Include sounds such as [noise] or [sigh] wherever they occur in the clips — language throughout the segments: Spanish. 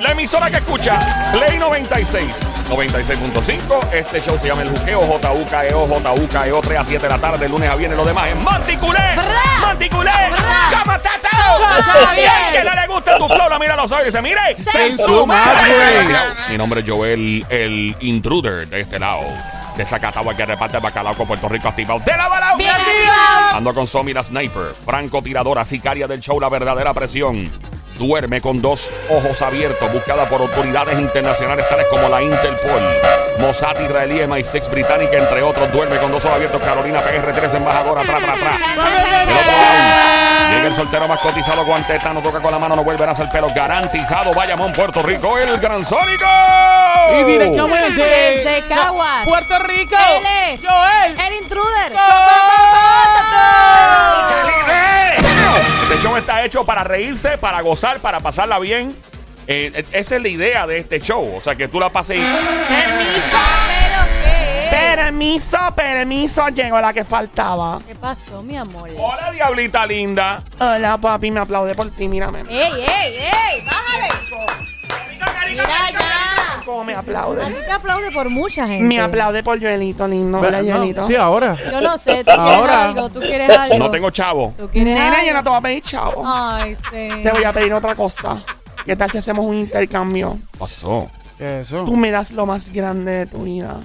La emisora que escucha Play 96. 96.5, este show se llama El Juqueo, J-U-K-E-O, J-U-K-E-O, 3 a 7 de la tarde, de lunes a viernes, lo demás es Manticulé, Manticulé, ¡Chama tatao! Chacha, bien. Que no le gusta tu flow, mira los ojos y dice, mire, En su madre. Mi nombre es Joel, el intruder de este lado, de Zacatagua que reparte el bacalao con Puerto Rico activado, de la Barao. ¡Bien! Ando con Somi la sniper, francotiradora, sicaria del show La Verdadera Presión. Duerme con dos ojos abiertos, buscada por autoridades internacionales tales como la Interpol, Mossad israelí, MI6 británica, entre otros. Duerme con dos ojos abiertos, Carolina PR3, embajadora, tra, tra, tra. Llega el soltero más cotizado, guanteta, no toca con la mano, no vuelve a hacer pelo. Garantizado, Bayamón, Puerto Rico, el Gran Sónico. Y directamente Desde Caguas. Puerto Rico. Él es Joel. el intruder. Este show está hecho para reírse, para gozar, para pasarla bien. Eh, eh, esa es la idea de este show. O sea, que tú la pases y... ¿Pero qué? Permiso, permiso, llegó la que faltaba. ¿Qué pasó, mi amor? Hola, diablita linda. Hola, papi, me aplaude por ti, mírame. ¡Ey, ey, ey! ¡Bájale! Mira ya. ¿Cómo me A aplaude? ti te aplaude por mucha gente. Me aplaude por Joelito, lindo. Hola, No, Joelito. Sí, ahora. Yo no sé, tú quieres Ahora. algo, tú quieres algo. No tengo chavo. ¿Tú quieres Nena, algo? yo no te voy a pedir chavo. Ay, sí. Te voy a pedir otra cosa. ¿Qué tal si hacemos un intercambio? Pasó. Eso. Tú me das lo más grande de tu vida.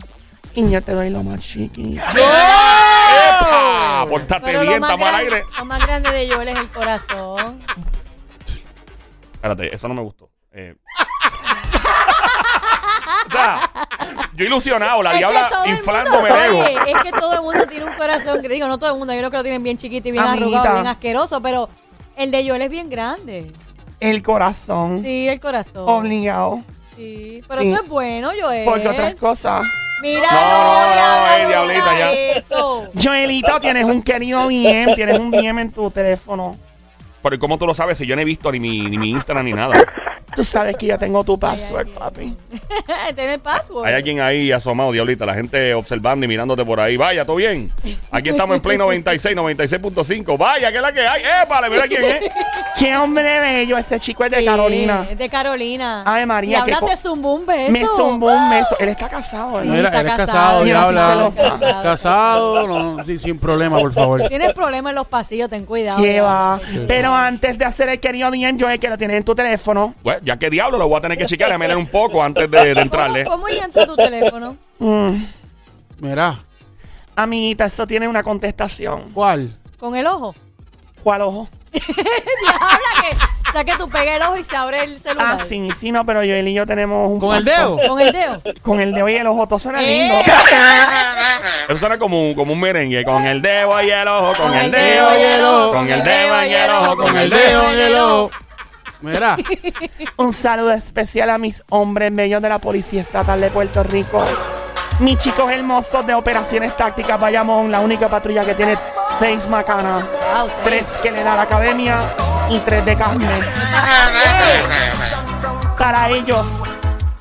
Y yo te doy lo más chiquito. ¡Epa! Pórtate Pero bien, lo más, estamos al grande, aire. lo más grande de Joel es el corazón. Espérate, eso no me gustó. Eh. Sea, yo ilusionado, la Es diabla ego. Oye, es que todo el mundo tiene un corazón. que Digo, no todo el mundo. Yo creo que lo tienen bien chiquito y bien Amiguita. arrugado, bien asqueroso. Pero el de Joel es bien grande. El corazón. Sí, el corazón. Obligado. Sí, pero Sí. eso es bueno, Joel. Porque otras cosas. Mira, No, no, no, diabla, ey, diablita, ya. Eso. Joelito, tienes un querido DM. Tienes un DM en tu teléfono. Pero ¿y cómo tú lo sabes si yo no he visto ni mi, ni mi Instagram ni nada? Tú sabes que ya tengo tu password, papi. [laughs] Tiene el password. Hay alguien ahí asomado, diablita, la gente observando y mirándote por ahí. Vaya, ¿todo bien? Aquí estamos en Play 96, 96.5. Vaya, ¿qué es la que hay? ¡Épale, mira quién es! Qué hombre bello. Ese chico es de Sí, Carolina. Es de Carolina. Ave María, Y qué hablas de co- zumbó un beso. Me zumbó un beso. Él está casado, Sí. ¿no? Mira, está él es casado. casado, diabla. sí, celosa. Casado, no, sí, sin problema, por favor. Tienes problemas en los pasillos, ten cuidado. ¿Qué va? Sí, Pero antes de hacer el querido DM, Joel, que lo tienes en tu teléfono. Bueno, ya que diablo, lo voy a tener que chequear y a mirar un poco antes de, de entrarle. ¿Cómo, ¿Cómo ya entra tu teléfono? Mm, Mira, amiguita, eso tiene una contestación. ¿cuál? ¿Con el ojo? ¿Cuál ojo? [laughs] Diabla que. O sea que tú pegas el ojo y se abre el celular. Ah, sí, sí, no, pero Joel y yo tenemos un ¿Con el dedo? Con el dedo. Con el dedo y el ojo, todo suena lindo. Eh. Eso suena como un, como un merengue. Con el dedo y el ojo, con, Con el el dedo y el ojo, con el dedo y el ojo, Con el dedo en el ojo. Mira, [laughs] Un saludo especial a mis hombres bellos de la Policía Estatal de Puerto Rico. Mis chicos hermosos de operaciones tácticas Bayamón, la única patrulla que tiene seis macanas, Wow, tres que le da la academia y tres de carne. Para ellos,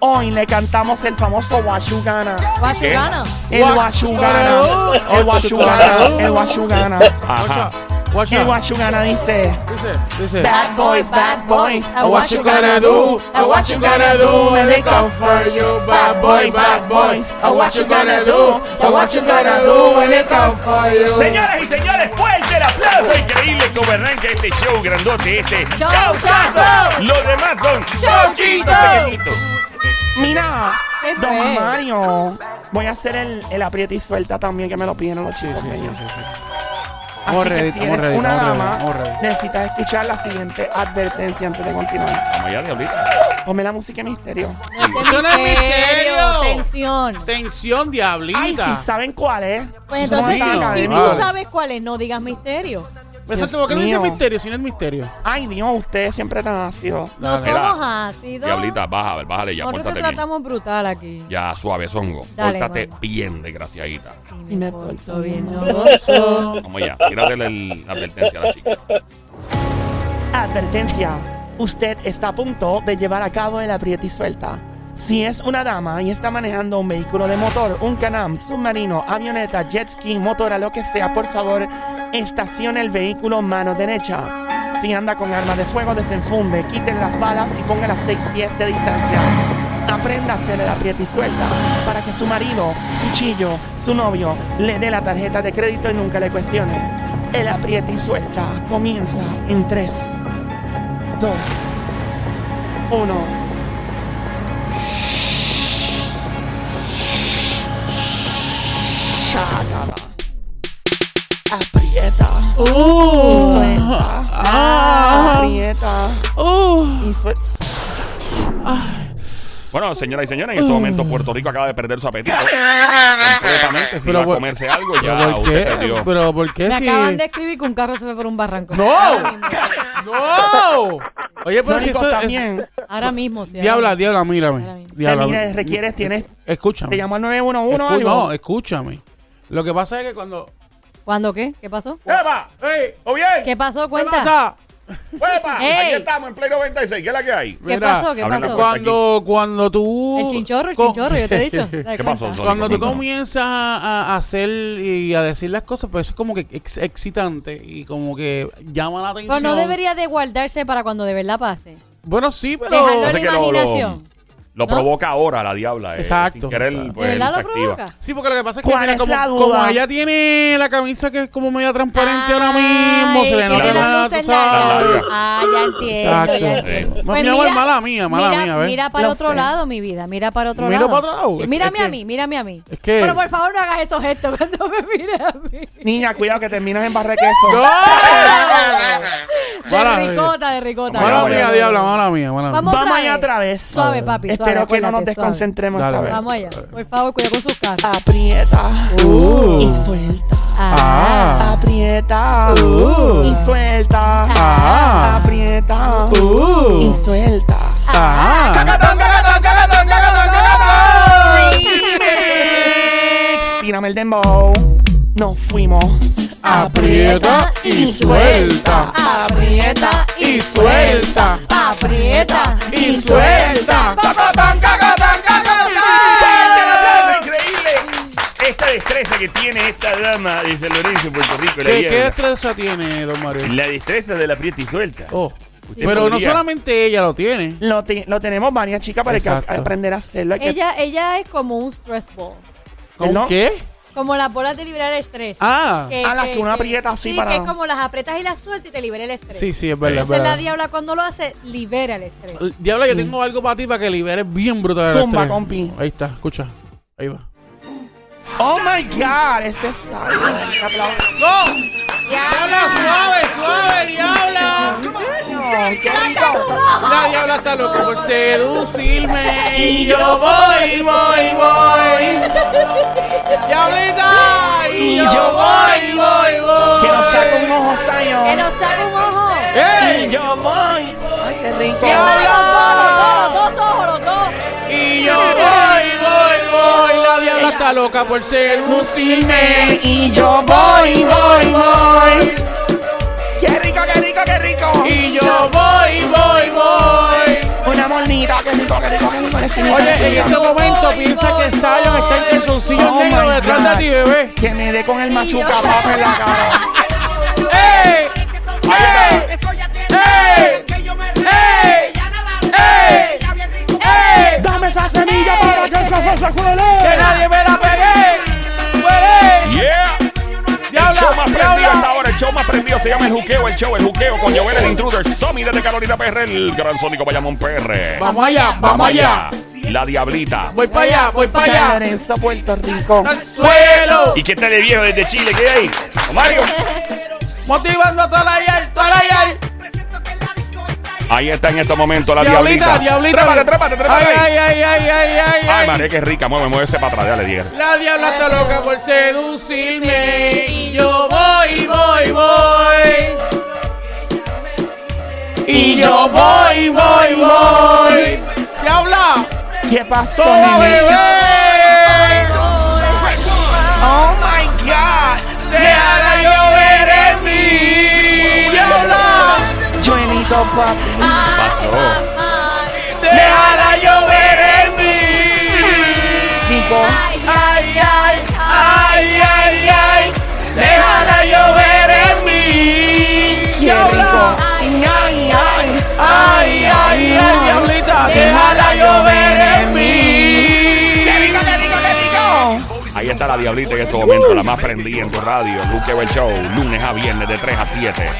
hoy le cantamos el famoso Washugana. Guachugana. El Washugana. El Washugana. El Washugana. El. Washugana dice. Dice, dice. Bad boys, bad boys. And What you gonna do? And what you gonna do when they come for you? Bad boys, bad boys. And what you gonna do? And what you gonna do when they come for you? Señoras y señores, fuerte el aplauso increíble como arranca este show grandote, este Show Chazo. Los demás son pequeñitos. Mira, ¿Qué Don? Mario. Voy a hacer el, el aprieta y suelta también que me lo piden los chicos. Sí, sí, sí, sí. Así que si eres una dama, necesitas escuchar la siguiente advertencia antes de continuar. Vamos allá, diablita. Ponme la música de misterio. No Eso no es misterio. Tensión. Tensión, Ay, diablita. si saben cuál es. Pues entonces, si, si tú Vale. sabes cuál es, no digas misterio. Exacto, ¿por qué no dice misterio si no es misterio? Ay, Dios, ustedes siempre tan ácidos. No Dale. somos ácidos. Diablita, baja, bájale ya, Nosotros te pórtate bien. tratamos brutal aquí. Ya, suave, zongo. Dale, Pórtate mamá. bien, desgraciadita. Y me porto bien, [laughs] gozo. Vamos allá, tírate la advertencia a la chica. Advertencia. Usted está a punto de llevar a cabo el aprieta y suelta. Si es una dama y está manejando un vehículo de motor, un canam, submarino, avioneta, jet ski, motora, lo que sea, por favor, estacione el vehículo mano derecha. Si anda con arma de fuego, desenfunde, quiten las balas y pongan a seis pies de distancia. Aprenda a hacer el aprieta y suelta para que su marido, su chillo, su novio le dé la tarjeta de crédito y nunca le cuestione. El aprieta y suelta comienza en 3, 2, 1. Shakaba. Aprieta. Uh, Suelta. ah, Aprieta. uh. Y suelta. Bueno, señoras y señores, en este momento Puerto Rico acaba de perder su apetito. Completamente. Si va a comerse algo, ya ¿Pero por usted qué? perdió. ¿Pero por qué Me si...? acaban de escribir que un carro se fue por un barranco. ¡No! ¡No! Oye, pero si eso es... también. Ahora mismo, sí. Diabla, diabla, mírame. Diabla, mire, requieres, tienes. Escúchame. Te llamo al 911 Escu- algo. no, escúchame. Lo que pasa es que cuando... ¿Cuándo qué? ¿Qué pasó? ¡Epa! ¡Ey! ¿O bien? ¿Qué pasó? ¿Qué Cuenta. pasa? ¡Epa! [laughs] Ey. Aquí estamos en Play 96. ¿Qué es la que hay? ¿Qué Mira, pasó? ¿Qué pasó? Cuando, cuando tú... El chinchorro, el chinchorro, yo te he dicho. [laughs] ¿Qué pasó? Cuando tú Cuéntanos. comienzas a, a hacer y a decir las cosas, pues eso es como que ex- excitante y como que llama la atención. Pues no debería de guardarse para cuando de verdad pase. Bueno, sí, pero... Dejarlo en Entonces la que lo- lo- imaginación. Lo ¿No? provoca ahora la diabla. eh, Exacto, sin querer, exacto. pues, ¿De verdad se lo activa. provoca? Sí, porque lo que pasa es que ¿Cuál mira, es como, la duda? como ella tiene la camisa que es como media transparente ahora mismo, se le nota luces tú sabes. largas. Ah, ya entiendo, Exacto. ya entiendo. Ma- mi amor, mala mía, mala mira, mía, ¿ves? Mira para Lo otro sé. lado, mi vida. Mira para otro ¿Miro lado. para otro lado? Sí, Es- mírame es a que- mí, mírame a mí. es que- Pero por favor no hagas esos gestos cuando me mires a mí. Niña, cuidado que terminas en barra de queso. ¡No! De Mala mía. ricota, de ricota. Mala Vamos mía, diabla, mala mía, mala mía. Vamos allá otra vez. Suave, papi, suave. Espero que no nos desconcentremos Dale, esta vez. Vamos allá. Por favor, cuida con sus caras. Aprieta. Uh. Y suelta. Ah. Aprieta. Uh. Y suelta. Ah. Aprieta. Uh. Y suelta. Ah. ¡Cagatón, cagatón, cagatón, cagatón, cagatón! Tírame el dembow. Nos fuimos. Aprieta y suelta. Aprieta Y suelta. Aprieta Y suelta. ¡Fuerte el aplauso, increíble! Esta destreza que tiene esta dama de San Lorenzo, Puerto Rico, la, ¿Qué, ¿Qué destreza tiene, don Mario? la destreza de la prieta y suelta. Oh. Usted Pero no podría- solamente ella lo tiene. Lo, te- lo tenemos varias chicas, hay que Exacto. aprender a hacerlo. Hay que- Ella, ella es como un stress ball. ¿Con ¿No? qué? Como las bolas de liberar el estrés. Ah. Ah, las que uno aprieta así sí, para- que es como las aprietas y las sueltas y te libera el estrés. Sí, sí, es verdad. es Entonces la diabla cuando lo hace, libera el estrés. Diabla, yo tengo algo para ti para que liberes bien brutal el Zumba, estrés. compi. Ahí está, escucha. Ahí va. Oh my God, este es Un aplauso. ¡No! ¡Diabla, suave, suave, diabla! No, qué rico. La diabla está loca por seducirme y yo voy, voy, voy. ¡Diablita! Y yo voy, voy, Que nos saca un voy. ojo, Que Zion. nos saque un ojo. ¡Ey! Y yo voy. Ay, qué rico. Siempre los dos, los dos, los dos ojos, los dos. Y yo voy, voy, voy. La diabla está loca por seducirme Y yo voy, voy, voy. Qué rico, qué rico, qué rico. y yo voy, voy, voy. Una monita, qué rico, qué rico, qué rico. Oye, en este momento piensa que Zion está en calzoncillo Oh negro detrás de ti, bebé. Que me dé con el machuca papa en la cara. ¡Ey! ¡Ey! ¡Ey! Que el café se ¡Que cuele. nadie me la pegue! ¡Huele! ¡Yeah! El show más prendido hasta ahora, el show más prendido se llama El Juqueo, el show, el Juqueo con Joel, el Intruder, Somi desde Carolina PR, el gran Sónico Bayamón PR. ¡Vamos allá! ¡Vamos allá! La Diablita. ¡Voy para allá! ¡Voy para allá! Lorenzo, Puerto Rico. ¡Al suelo! ¿Y qué tal de viejo desde Chile? ¿Qué hay? ¿O Mario? Motivando a toda la yal, toda la yal. Ahí está en este momento la Diablita, Diablita. diablita. Trépate, trépate, trépate. Ay, ay, ay, ay, ay, ay, Ay, ay. María, qué rica. Mueve, mueve ese para atrás, ya le dije. La diabla está loca por seducirme. Y yo voy, voy, voy. Y yo voy, voy, voy. Diabla, ¿Qué pasó, toma, bebé. Bendito papi. Pasó. Llover en mí. Digo. Ay, ay, ay, ay, ay. Llover en mí. Diabla. Ay, ay, ay, ay, ay, diablita. Rico. está la diablita en este momento, la más prendida en tu radio. El Juqueo el Show, lunes a viernes de 3 a 7.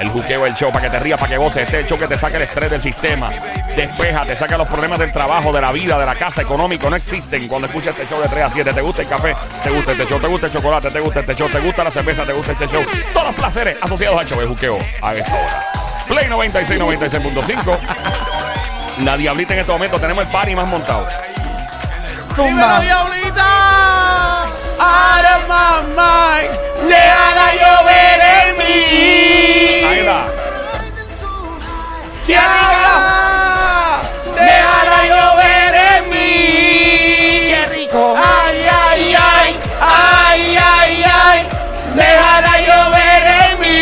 El Juqueo el Show, para que te rías, para que goces. Este show que te saque el estrés del sistema. Despeja, te saca los problemas del trabajo, de la vida, de la casa, económico. No existen cuando escuchas este show de 3 a 7. ¿Te gusta el café? ¿Te gusta este show? ¿Te gusta el chocolate? ¿Te gusta este show? ¿Te gusta la cerveza? ¿Te gusta este show? Todos los placeres asociados al show de Juqueo a esta hora. Play 96, 96.5. La diablita en este momento tenemos el party más montado. Dímelo, diablita. Out of my mind. Déjala llover en Ahí mí. va. Diabla. Déjala llover en mí. ¡Qué rico! Ay, ay, ay. Ay, ay, ay. Déjala llover en mí.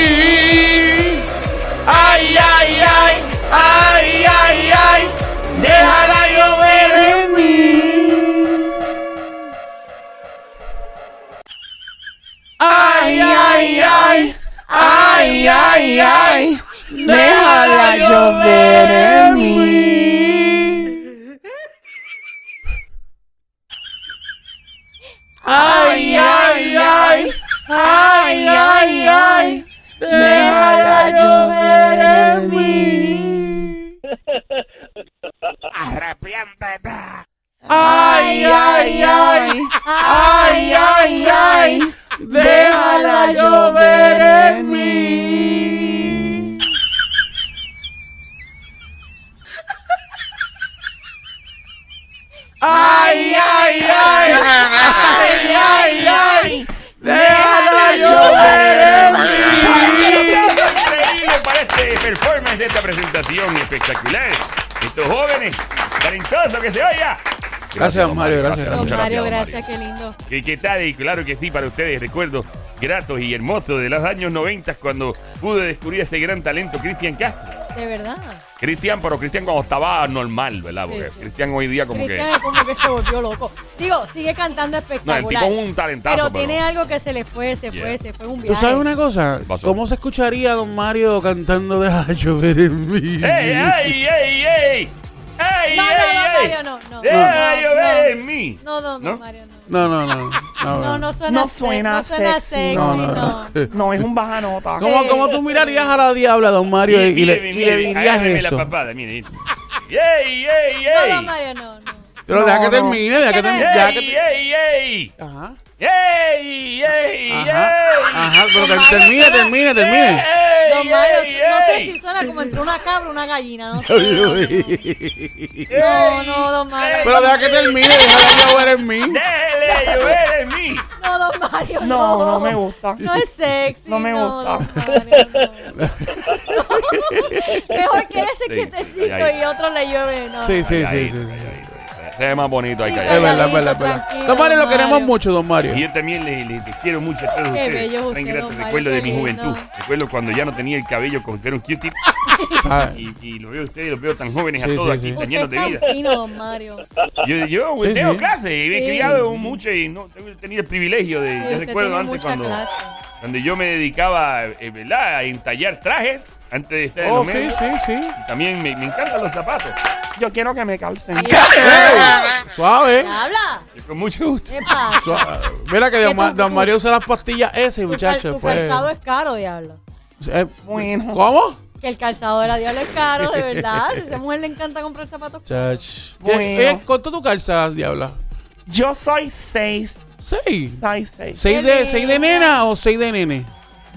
Ay, ay, ay. Ay, ay, ay. Déjala ay, ay. Déjala llover en mí. Ay, ay, ay. Ay, ay, ay. Déjala llover en mí. ¡Arrepiéntete! Ay, ay, ay. Ay, ay, ay. Déjala llover en mí. Ay, ay, ay. Ay, ay, ay. Déjala llover en mí. Increíble para este performance de esta presentación espectacular. Estos jóvenes talentosos que se oiga. Gracias, don Mario, gracias, Don muchas Mario, gracias, qué lindo. ¿Qué, qué tal? Y claro que sí, para ustedes, recuerdos gratos y hermosos de los años 90 cuando pude descubrir ese gran talento, Cristian Castro. De verdad. Cristian, pero Cristian cuando estaba normal, ¿verdad? Porque Sí, sí. Cristian hoy día como Cristian que... es como que se volvió loco. Digo, sigue cantando No, el espectacular. tipo es un talentazo, pero, pero- tiene algo que se le fue, se Yeah. fue, se fue un ¿Tú viaje. sabes una cosa? ¿Cómo se escucharía a Don Mario cantando Déjala llover en mí? ¡Ey, ey, ey, ey! ¡Ey, No, no, ey, no! Mario, no, no. ¡Deja No, llover no. en mí! No, no, no, ¿No? Mario, no. No, no, no. No, No, no suena, No suena no suena sexy. sexy, No, no. no, no. No, es un baja nota. ¿Cómo, cómo tú mirarías a la diabla, Don Mario, y, y le, y dirías eso? la papada, mire. ¡Ey, ey, No, ey! no, Mario, no, no. Pero deja No, que no. termine, deja que ¿Qué termine. no? deja que ¡Ey, te- ey, ey! Ajá. ¡Ey, ey, Ajá. ey! Ajá, pero que termine, termine, termine. ¡Ey, Don Mario, ey, no sé ey! si suena como entre una cabra y una gallina, no [laughs] sé. No, no, Don Mario. Pero deja que termine, déjala llover en mí. ¡Déjele llover en mí! No, Don Mario, no. No, no me gusta. No es sexy. No me gusta. Don Mario, no. [laughs] Mejor que ese ahí. y otro le llueve. No. Sí, sí, sí, sí. Se ve más bonito ahí Sí, Es verdad, es verdad, es verdad. Don Mario lo Mario. queremos mucho, Don Mario. Y yo también le, le- le quiero mucho a todos Qué ustedes. bello usted, don Mario, recuerdos de qué mi lindo. juventud. Recuerdo cuando ya no tenía el cabello con ser un Q-tip. Ah, Y, y lo veo a ustedes, los veo tan jóvenes Sí, a todos sí, aquí, sí. tan Usted llenos de vida. fino, Don Mario. [laughs] Yo, yo Sí, tengo sí. clase y me he Sí. criado mucho y no he tenido el privilegio de. Sí, yo usted recuerdo tiene antes mucha cuando, clase. cuando yo me dedicaba eh, ¿verdad? a entallar trajes antes de Oh, sí, medios. sí, sí. Y También me, me encantan los zapatos. Yo quiero que me calcen. Ey, Suave. Habla. Yo con mucho gusto. ¿Qué pasa? Suave. Mira que Don, Ma- tu- Don Mario usa las pastillas ese, Tu, cal- muchacho. tu pues. calzado es caro, diablo. Eh, Bueno. ¿Cómo? Que el calzado de la diabla es caro, de [laughs] verdad. Si a esa mujer le encanta comprar zapatos. Chach. Bueno. ¿Qué- eh, ¿Cuánto tú calzas, diabla? Yo soy seis. ¿Seis? Seis, seis. ¿Seis Qué de, ¿Seis de nena o seis de nene?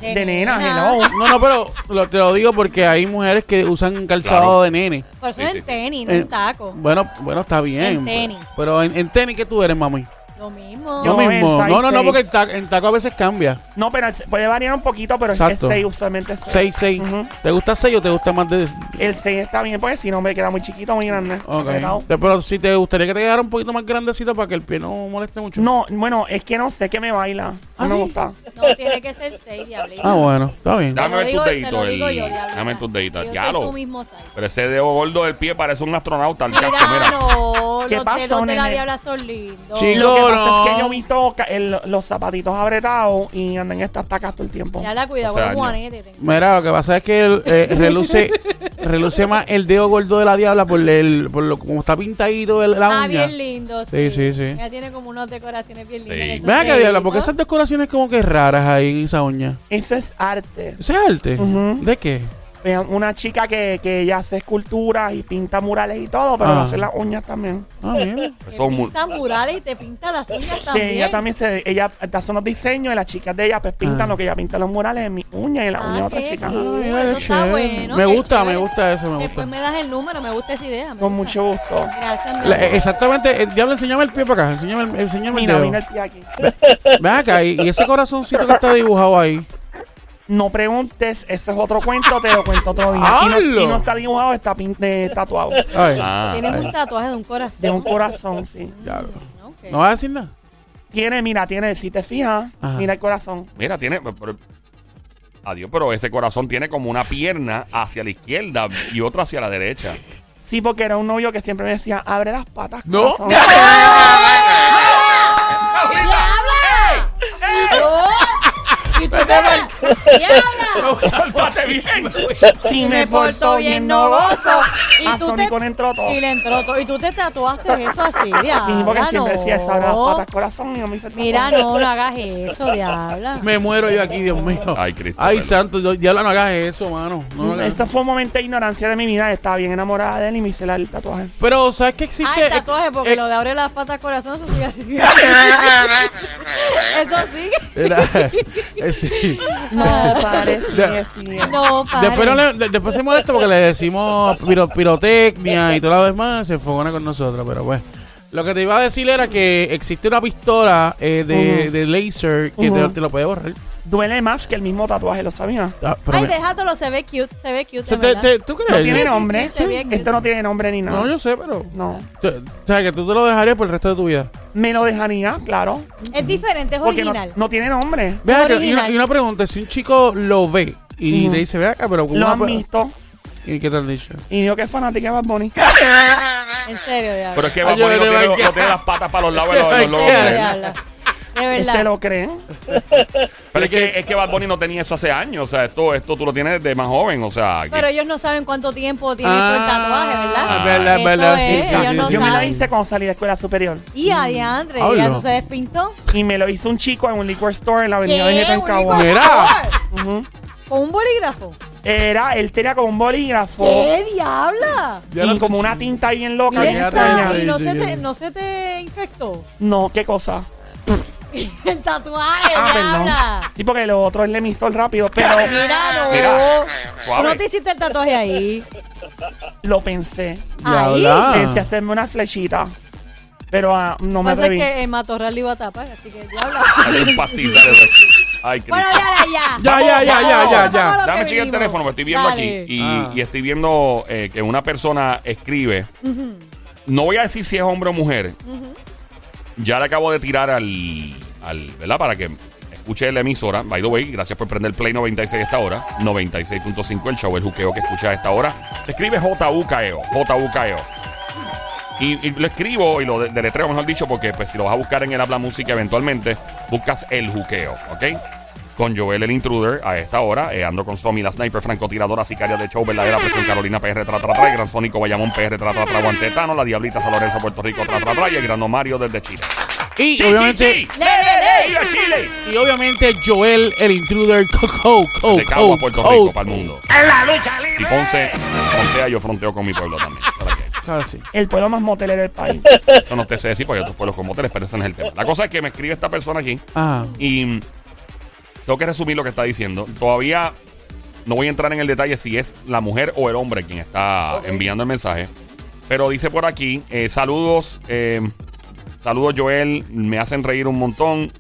De nena, hello. No, no, pero lo- te lo digo porque hay mujeres que usan calzado Claro. de nene. Por eso Sí, es sí, en sí. tenis, no Eh, en taco. Bueno, bueno, está bien. En tenis. Pero en, en tenis, ¿qué tú eres, mami? Lo mismo. Yo No, mismo. en No, no, no, porque en, ta- en taco a veces cambia. No, pero puede variar un poquito, pero es Exacto. seis, usualmente es seis. Seis, seis. Ujú. ¿Te gusta seis o te gusta más de...? El 6 está bien, porque si no me queda muy chiquito, muy grande. Ok. Apretado. Te- Pero si te gustaría que te quedara un poquito más grandecito para que el pie no moleste mucho. No, bueno, es que no sé que me baila. No ¿Ah, me sí? gusta. No, tiene que ser seis, diablita. Ah, bueno, está bien. Dame lo ver tus deditos. lo el-. Dame tus deditos. Ya lo. mismo size. Pero ese dedo gordo del pie parece un astronauta. El Mira, casco, mira. no, ¿Qué los pasó, dedos de la nene? diabla son lindos. Sí. Lo que No, pasa es que yo he visto el- los zapatitos apretados y andan estas tacas todo el tiempo. Ya la cuidado con los juanetes. Mira, lo que pasa es que él, eh, [laughs] reluce, reluce más el dedo gordo de la diabla por, el, por lo como está pintadito el- la uña. Ah, bien lindo. Sí, sí, sí. Ella tiene como unas decoraciones bien lindas. Sí. Ven acá, diabla, porque esas decoraciones como que raras ahí en esa uña. Eso es arte. ¿Eso es arte? Ujú. ¿De qué? Vean, Una chica que, que ella hace esculturas y pinta murales y todo, pero Ah. hace las uñas también. Ah, bien. Te [laughs] Son mu- pinta murales y te pinta las uñas Sí, también. ella también se, ella hace unos diseños y las chicas de ella pues pintan Ah. lo que ella pinta en los murales en mi uña y en la uña de Ah, otra qué chica. cool. mira, eso qué está chévere. bueno. Me qué gusta, me gusta eso, me Después gusta. me das el número, me gusta esa idea. me Con gusta. mucho gusto. Gracias, mi La- amor. eh, exactamente, eh, diablo, enséñame el pie para acá, enséñame el, enséñame el Mira, dedo. mira el pie aquí. Ven acá, y, y ese corazoncito que está dibujado ahí. No preguntes, ese es otro cuento, te lo cuento otro día. Y no, y no está dibujado, está pin- eh, tatuado. Ay, Ah, Tienes ay. un tatuaje de un corazón. De un corazón, sí. Mm, ok. ¿No vas a decir nada? Tiene, mira, tiene, si te fijas, Ajá. mira el corazón. mira, tiene. pero- adiós, pero ese corazón tiene como una pierna hacia la izquierda y otra hacia la derecha. Sí, porque era un novio que siempre me decía, abre las patas. No. corazón". ¡Diabla! ¡No! ¡Y tú te [laughs] ¡Diabla! ¡Pórtate [laughs] bien! Si me porto bien, no gozo. Y A tú te... con entró todo. Y le entró todo. Y tú te tatuaste eso así, Sí, porque diabla, siempre decía, abre las no. patas, corazón. Y no me Mira, tatuaje. no, no hagas eso, diabla. Me muero yo aquí, Dios mío. Ay, Cristo. Ay, perdón. santo, yo- diablo, no hagas eso, mano. No, no hagas- Esto fue un momento de ignorancia de mi vida. Estaba bien enamorada de él y me hice la- el tatuaje. Pero, ¿sabes qué existe? Ah, el tatuaje, porque Eh, lo de abre las patas corazón, eso sigue así. [laughs] eso sigue. era- eh, sí. No, [laughs] sí. No, padre. Después, no le- de- después se molesta porque le decimos piro- pirotecnia y todo lo demás, se enfogona con nosotros, pero pues. Lo que te iba a decir era que existe una pistola eh, de, de laser que te, Ujú. te lo puede borrar. Duele más que el mismo tatuaje, ¿lo sabía? Ah, pero Ay, me- déjatelo, se ve cute, se ve cute, se de te- verdad. te- ¿Tú No crees? tiene sí, nombre. sí, se ve cute. Esto no tiene nombre ni nada. No, yo sé, pero. No. O sea, que tú te lo dejarías por el resto de tu vida. Me lo dejaría, claro. Es diferente, es Porque no, original. no tiene nombre. Ve acá, y, original. una, y una pregunta: si un chico lo ve y te dice, ve acá, pero. Lo una- han visto. ¿Y qué te han dicho? Y digo que es fanática de Bad Bunny. En serio, diabla. Pero es que Bad yo Bunny no te tiene, no tiene las patas para los lados de los. En serio, quedar. De ¿Usted verdad. lo cree? [laughs] Pero es que, es que Bad Bunny no tenía eso hace años. O sea, esto, esto tú lo tienes de más joven. O sea, que- Pero ellos no saben cuánto tiempo tiene todo el tatuaje, ¿verdad? Ah, verdad, Eso verdad, sí, es, sí, ellos sí, no sí, Yo me lo saben. hice cuando salí de escuela superior. Y a Diandre, Hablo. ya no se despintó. Y me lo hizo un chico en un liquor store en la avenida en ¿Un Cagua. liquor Mira. store? Ujú. ¿Con un bolígrafo? Era, él tenía como un bolígrafo. ¿Qué diabla? Ya y como una tinta bien loca, ¿Y bien esta? extraña. ¿Y no se, te, no se te infectó? No, ¿qué cosa? El [laughs] tatuaje, Ah, perdón. diabla. Sí, porque lo otro es el emisor rápido, pero [laughs] Mira, no. Mira, ¿Tú suave. no te hiciste el tatuaje ahí? lo pensé. Ahí. Pensé hacerme una flechita. Pero ah, no me Pasa atreví. que el matorral le iba a tapar, así que diabla. Hay un pastizal Ay, bueno, ya, ya. Ya, ya, ya, ya, ya, Dame chequear el teléfono, me estoy viendo Dale. aquí. Y, Ah. y estoy viendo eh, que una persona escribe. No voy a decir si es hombre o mujer. ujú. Ya le acabo de tirar al, al ¿verdad? Para que escuche la emisora. By the way, gracias por prender Play 96 a esta hora. 96.5 el show, el juqueo que escucha a esta hora. Escribe J-U-K-E-O. J-U-K-E-O. Y, lo escribo y lo de- deletreo, mejor dicho, porque pues si lo vas a buscar en el Habla Música eventualmente, buscas el juqueo, ¿ok? Con Joel el Intruder a esta hora. eh, ando con Somi, la sniper, francotiradora, sicaria de show, verdadera presión Carolina PR, tra, tra, gran Sónico Bayamón PR, tra, tra, tra, Guantetano, la Diablita San Lorenzo, Puerto Rico, tra, tra, tra, y el grano Mario desde Chile. Y ¡Sí, obviamente. sí, sí! ¡Le, le, le! ¡Viva Chile! Y obviamente Joel, el intruder, [laughs] Coco, Coco, De Cagua, Puerto Coco. Rico, para el mundo. ¡En la lucha libre! Y Ponce frontea, yo fronteo con mi pueblo también. [laughs] ¿Para qué? Ah, sí. El pueblo más motelero del país. Eso no te sé decir porque hay otros pueblos con moteles, pero ese no es el tema. La cosa es que me escribe esta persona aquí Ah, y tengo que resumir lo que está diciendo. Todavía no voy a entrar en el detalle si es la mujer o el hombre quien está enviando el mensaje. Pero dice por aquí, eh, saludos, eh, saludos Joel, me hacen reír un montón.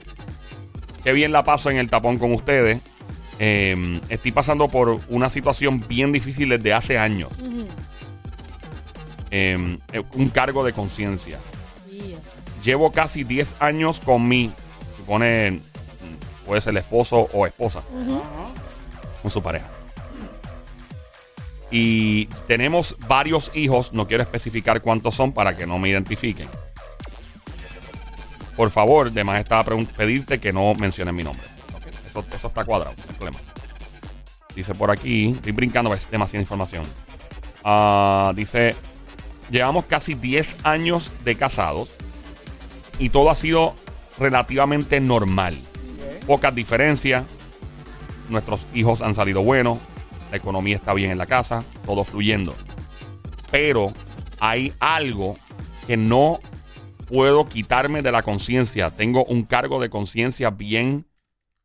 Qué bien la paso en el tapón con ustedes. Eh, estoy pasando por una situación bien difícil desde hace años. Ujú. Eh, un cargo de conciencia. Yeah. Llevo casi 10 años con mi, supone, mm, puede ser el esposo o esposa, con su pareja. Y tenemos varios hijos, no quiero especificar cuántos son para que no me identifiquen. Por favor, de más estaba pedirte que no menciones mi nombre. Ok, Eso, eso está cuadrado, no hay problema. Dice por aquí, estoy brincando, es demasiada información. Ah, dice, llevamos casi 10 años de casados y todo ha sido relativamente normal. Pocas diferencias. Nuestros hijos han salido buenos. La economía está bien en la casa. Todo fluyendo. Pero hay algo que no puedo quitarme de la conciencia. Tengo un cargo de conciencia bien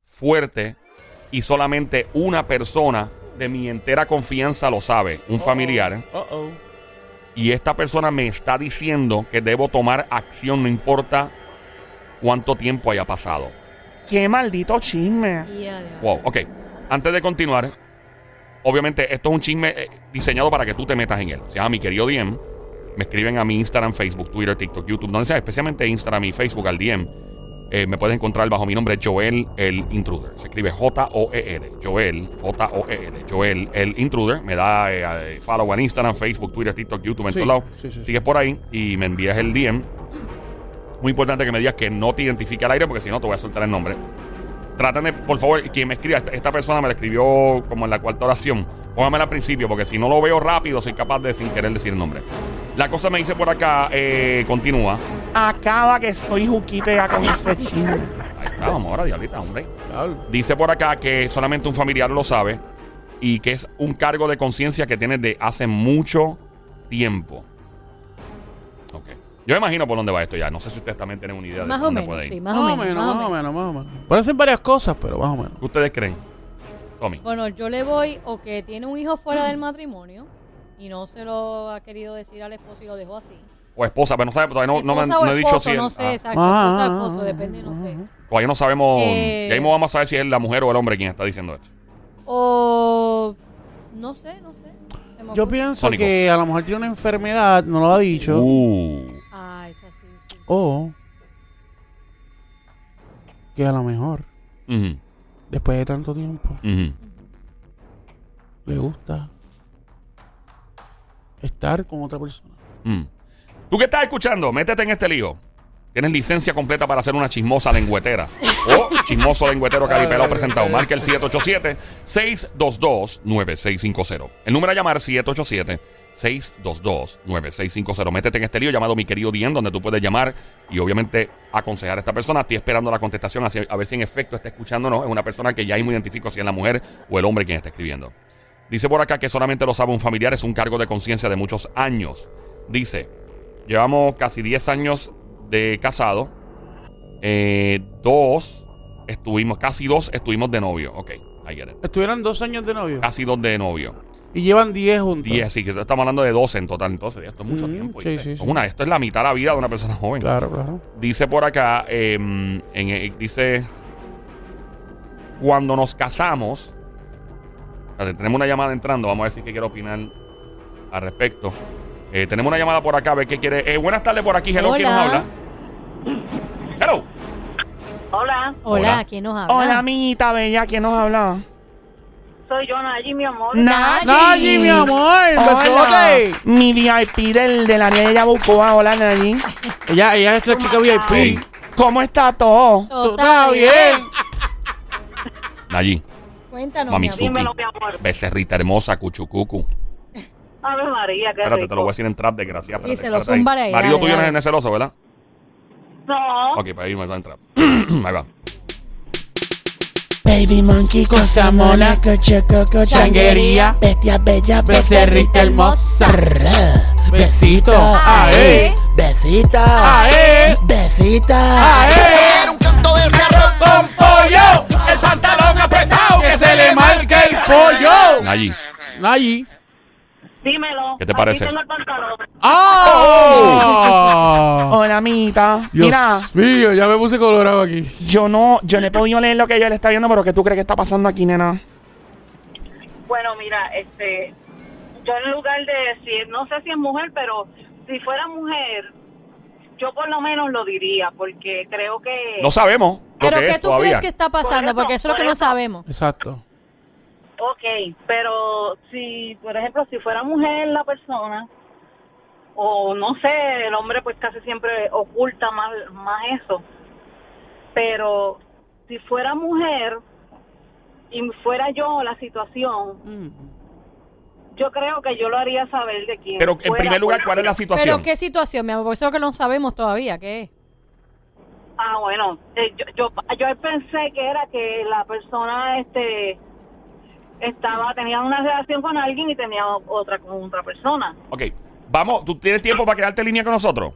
fuerte y solamente una persona de mi entera confianza lo sabe, un familiar. Uh-oh. Y esta persona me está diciendo que debo tomar acción, no importa cuánto tiempo haya pasado. Qué maldito chisme. Wow, ok. Antes de continuar, obviamente esto es un chisme eh, diseñado para que tú te metas en él. Se llama Mi Querido DM. Me escriben a mi Instagram, Facebook, Twitter, TikTok, YouTube, donde sea, especialmente Instagram y Facebook al DM. Eh, me puedes encontrar bajo mi nombre Joel el Intruder. Se escribe J-O-E-L. Joel, J-O-E-L. Joel el Intruder. Me da eh, follow en Instagram, Facebook, Twitter, TikTok, YouTube, en Sí, todos lados. sí, sí. Sigues por ahí y me envías el DM. Muy importante que me digas que no te identifique al aire porque si no te voy a soltar el nombre. Traten de, por favor, quien me escriba, esta, esta persona me la escribió como en la cuarta oración. Póngamela al principio porque si no lo veo rápido soy capaz de sin querer decir el nombre. La cosa me dice por acá, eh, continúa. Acaba que estoy juquipea con [laughs] este chisme. Ahí está, vamos ahora, diablita, hombre. Dice por acá que solamente un familiar lo sabe y que es un cargo de conciencia que tienes de hace mucho tiempo. Yo me imagino por dónde va esto ya. No sé si ustedes también tienen una idea de Más por o dónde menos, puede ir. sí, Más o menos, más o menos. menos, más o menos. Pueden ser varias cosas, pero más o menos. ¿Qué ustedes creen? Tommy. Bueno, yo le voy o que tiene un hijo fuera del matrimonio y no se lo ha querido decir al esposo y lo dejó así. O esposa, pero no sabe, todavía no, no me han- Esposa o no he dicho esposo, si. no es- sé, ah, exacto. Ah, esposa o ah, esposo, ah, depende, no ah, sé. ah. todavía no sabemos. Eh, ya mismo vamos a saber si es la mujer o el hombre quien está diciendo esto. O no sé, no sé. Se me Yo ocurre. pienso Sónico. que a lo mejor tiene una enfermedad, no lo ha dicho. Uh. O que a lo mejor, después de tanto tiempo, le gusta estar con otra persona. Mm. Tú que estás escuchando, métete en este lío. Tienes licencia completa para ser una chismosa lengüetera. o chismoso lengüetero caripelado presentado. Marca el 787-622-9650. El número a llamar 787-622-9650. Métete en este lío llamado Mi Querido Dien, donde tú puedes llamar y obviamente aconsejar a esta persona. Estoy esperando la contestación a ver si en efecto está escuchándonos. Es una persona que ya ahí me identifico si es la mujer o el hombre quien está escribiendo. Dice por acá que solamente lo sabe un familiar, es un cargo de conciencia de muchos años. Dice, llevamos casi 10 años de casado. Eh, dos estuvimos, casi dos estuvimos de novio. Ok, it. Estuvieron dos años de novio Casi dos de novio. Y llevan diez juntos. 10, sí, que estamos hablando de 12 en total. Entonces, esto es mucho Mm, tiempo. sí, sí. Una, esto es la mitad de la vida de una persona joven. Claro, claro. Dice por acá, eh, en, eh, dice, cuando nos casamos, espérate, tenemos una llamada entrando, vamos a ver si que quiere opinar al respecto. Eh, tenemos una llamada por acá, a ver qué quiere. Eh, buenas tardes por aquí, hello, ¿quién nos habla? Hello. Hola, Hola, Hola. ¿quién nos habla? Hola, amiguita bella, ¿quién nos habla? Soy yo, Nayi, mi amor. Nayi. Nayi, mi amor, Hola, besote. mi VIP del, del área de Yabucoa. Hola, Nayi. Ella, ella es la chica VIP. ¿Cómo está todo? Todo ¿Tú estás bien? Allí, Cuéntanos, Mami. Dímelo, mi amor. becerrita hermosa, cuchucucu. Ave María, qué Espérate, rico. te lo voy a decir en trap, desgraciada. Sí, espérate, se lo espérate ahí. zúmbale ahí, Marido tuyo no es celoso, ¿verdad? No, Ok, para irme en trap. ahí va. Baby monkey, cosa mona, coche, coco, changuería, bestia bella, becerrita hermosa. Besito. Ae. Besita, Ae. besita. Ae. un canto de cerro con pollo. El pantalón apretado que se le marca el pollo. Allí. Nayi. dímelo. ¿Qué te Aquí parece? tengo el pantalón. ¡Ah! [laughs] Hola, amiguita. Dios Mira, mío, ya me puse colorado aquí. yo no, yo no he podido leer lo que ella le está viendo, pero ¿qué tú crees que está pasando aquí, nena? Bueno, mira, este, yo en lugar de decir, no sé si es mujer, pero si fuera mujer, yo por lo menos lo diría, porque creo que... No sabemos lo Pero que ¿qué es tú todavía. crees que está pasando? Por eso, Porque eso es lo por que no eso. sabemos. Exacto. Ok, pero si, por ejemplo, si fuera mujer la persona, o no sé, el hombre pues casi siempre oculta más, más eso, pero si fuera mujer y fuera yo la situación, Mm. yo creo que yo lo haría saber de quién. Pero en primer lugar, ¿cuál es la situación? Pero qué situación, mi amor, por eso es que no sabemos todavía qué es. Ah, bueno, eh, yo, yo, yo pensé que era que la persona este estaba tenía una relación con alguien y tenía otra con otra persona. Ok, vamos, ¿tú tienes tiempo para quedarte en línea con nosotros?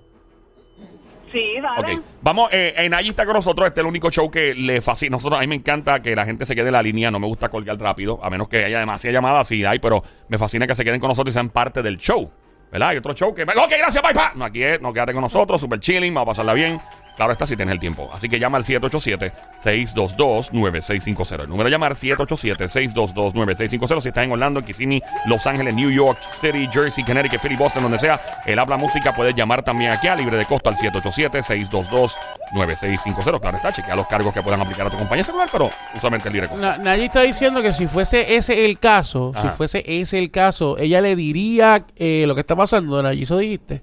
Sí, dale. Ok, vamos, eh, en allí está con nosotros, este es el único show que le fascina. Nosotros, a mí me encanta que la gente se quede en la línea, no me gusta colgar rápido, a menos que haya demasiadas llamadas, sí hay, pero me fascina que se queden con nosotros y sean parte del show. ¿Verdad? Hay otro show que... Ok, gracias, bye. No, aquí es, no, quédate con nosotros, super chilling, vamos a pasarla bien. Claro está si tienes el tiempo. Así que llama al 787-622-9650. El número de llamar 787-622-9650. Si estás en Orlando, Kissimmee, Los Ángeles, New York City, Jersey, Connecticut, Philly, Boston, donde sea. El habla música puedes llamar también aquí a libre de costo al 787-622-9650. Claro está, chequea los cargos que puedan aplicar a tu compañía celular, pero usualmente el libre de costo. Na- Nayi está diciendo que si fuese ese el caso, si fuese ese el caso, ella le diría eh, lo que está pasando, Nayi, eso dijiste.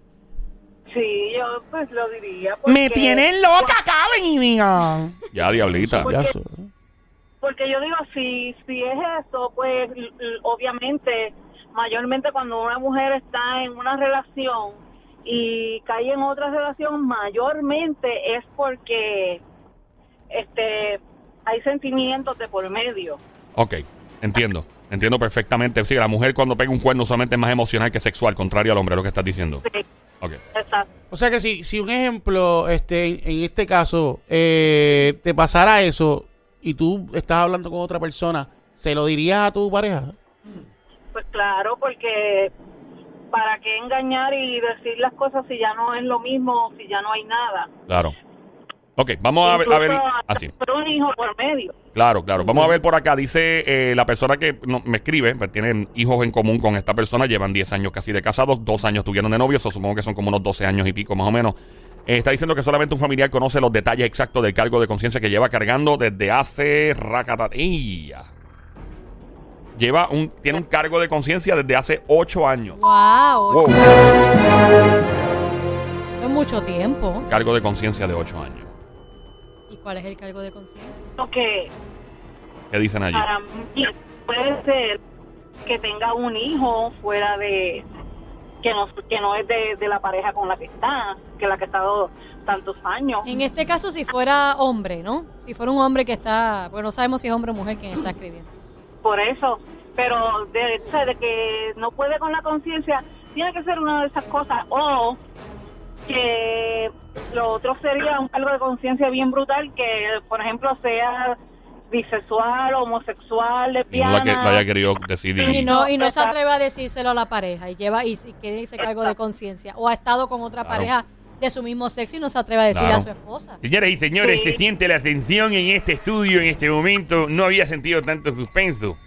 Sí, yo pues lo diría. Porque, Me tienen loca acá, venía. Ya, diablita. Porque- Porque yo digo, si, si es eso, pues obviamente, mayormente cuando una mujer está en una relación y cae en otra relación, mayormente es porque este hay sentimientos de por medio. Ok, entiendo. Entiendo perfectamente. Sí, la mujer cuando pega un cuerno usualmente es más emocional que sexual, contrario al hombre, lo que estás diciendo. Sí, Exacto. O sea que si, si un ejemplo, este, en, en este caso, eh, te pasara eso y tú estás hablando con otra persona, ¿se lo dirías a tu pareja? Pues claro, porque para qué engañar y decir las cosas si ya no es lo mismo, si ya no hay nada. Claro. Ok, vamos a ver. A ver así. por un hijo por medio. Claro, claro. Vamos a ver por acá. Dice eh, la persona que no- me escribe, pues, tienen hijos en común con esta persona, llevan 10 años casi de casados, dos años tuvieron de novios, o supongo que son como unos 12 años y pico más o menos. Eh, está diciendo que solamente un familiar conoce los detalles exactos del cargo de conciencia que lleva cargando desde hace racatatilla. Lleva un, tiene un cargo de conciencia desde hace 8 años. Wow, Wow. es mucho tiempo. Cargo de conciencia de 8 años. ¿Y cuál es el cargo de conciencia? Lo que ¿Qué dicen allí? para mí puede ser que tenga un hijo fuera de que no que no es de, de la pareja con la que está, que la que ha estado tantos años. En este caso, si fuera hombre, ¿no? Si fuera un hombre que está, bueno, no sabemos si es hombre o mujer quien está escribiendo. Por eso, pero de, o sea, de que no puede con la conciencia, tiene que ser una de esas cosas o que lo otro sería un cargo de conciencia bien brutal que, por ejemplo, sea bisexual, homosexual, Y no lesbiana. la que lo haya querido decidir. Y no, y no se atreve a decírselo a la pareja y lleva y, y quiere ese cargo de conciencia. O ha estado con otra Claro. pareja de su mismo sexo y no se atreve a decirle Claro. a su esposa. Señoras y señores, Sí. se siente la tensión en este estudio en este momento. No había sentido tanto suspenso.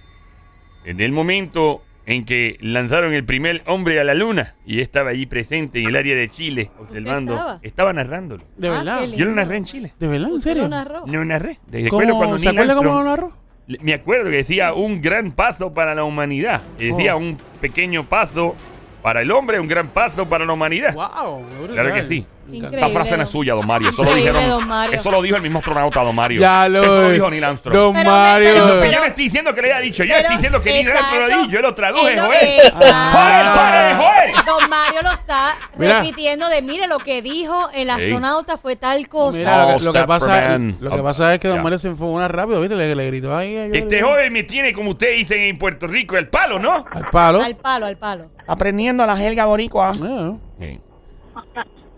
Desde el momento en que lanzaron el primer hombre a la luna y estaba allí presente en el área de Chile observando. estaba? narrándolo. De Ah, verdad. Yo lo narré en Chile. ¿De verdad? ¿En ¿Usted serio? lo narró? No narré. Recuerdo ¿Cómo- cuando ¿Se acuerda cómo lo narró? Me acuerdo que decía un gran paso para la humanidad. Y decía Oh. un pequeño paso para el hombre, un gran paso para la humanidad. ¡Wow! Claro que sí. Increíble. Esta frase no es suya, don Mario. Eso lo Increíble, dijeron. don Mario. Eso lo dijo el mismo astronauta, don Mario. Ya lo Eso lo dijo Neil Armstrong. Don Pero- Mario. pero- Pero yo no estoy diciendo que le haya dicho, yo Pero- estoy diciendo que Neil Armstrong lo exacto. dijo, yo lo traduje, Él lo- Joel. exacto. ¡Joel, pare, Joel! Don Mario lo está Mira. repitiendo de, mire, lo que dijo el astronauta fue tal cosa. Mira, lo que, lo que Step pasa, man. lo que pasa es que Don Ya. Mario se enfogó rápido, ¿viste? Le, le gritó ahí. Este joven me tiene, como ustedes dicen en Puerto Rico, el palo, ¿no? Al palo. Al palo, al palo. Aprendiendo la jerga boricua. Sí.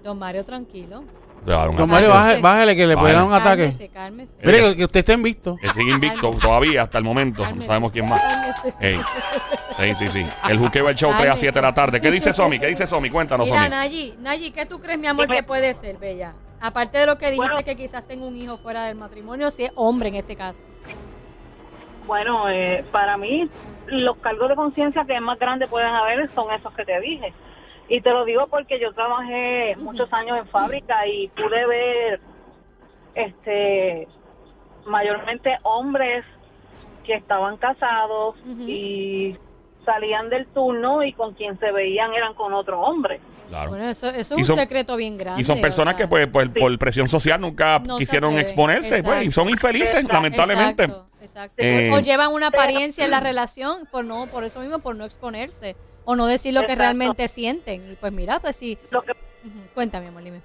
Don Mario, tranquilo. Don. Mario, bájale que le puede dar un Cálmese, ataque. cálmese. Mire, que, que usted está invicto. Que sigue invicto todavía hasta el momento. No Cálmese, sabemos quién más. cálmese. Ey. Sí, sí, sí. El juqueo el show 3 a 7 de la tarde. ¿Qué dice Somi? ¿Qué dice Somi? Cuéntanos, Mira, Somi. Nayi, Nayi, ¿qué tú crees, mi amor, que puede ser, Bella? Aparte de lo que dijiste Bueno. que quizás tenga un hijo fuera del matrimonio, si es hombre en este caso. Bueno, eh, para mí los cargos de conciencia que más grandes pueden haber son esos que te dije. Y te lo digo porque yo trabajé muchos años en fábrica y pude ver este mayormente hombres que estaban casados y salían del turno y con quien se veían eran con otro hombre. Claro. Bueno, eso, eso Y es son- un secreto bien grande. Y son personas o sea, que, pues, por, por presión social nunca No quisieron exponerse, pues, y son infelices, Exacto. lamentablemente. Exacto, Exacto. Eh, o llevan una apariencia en la [clears throat] relación por no, por eso mismo, por no exponerse o no decir lo que realmente sienten. Y pues mira, pues sí. Lo que, Ujú. Cuéntame, amor, dime.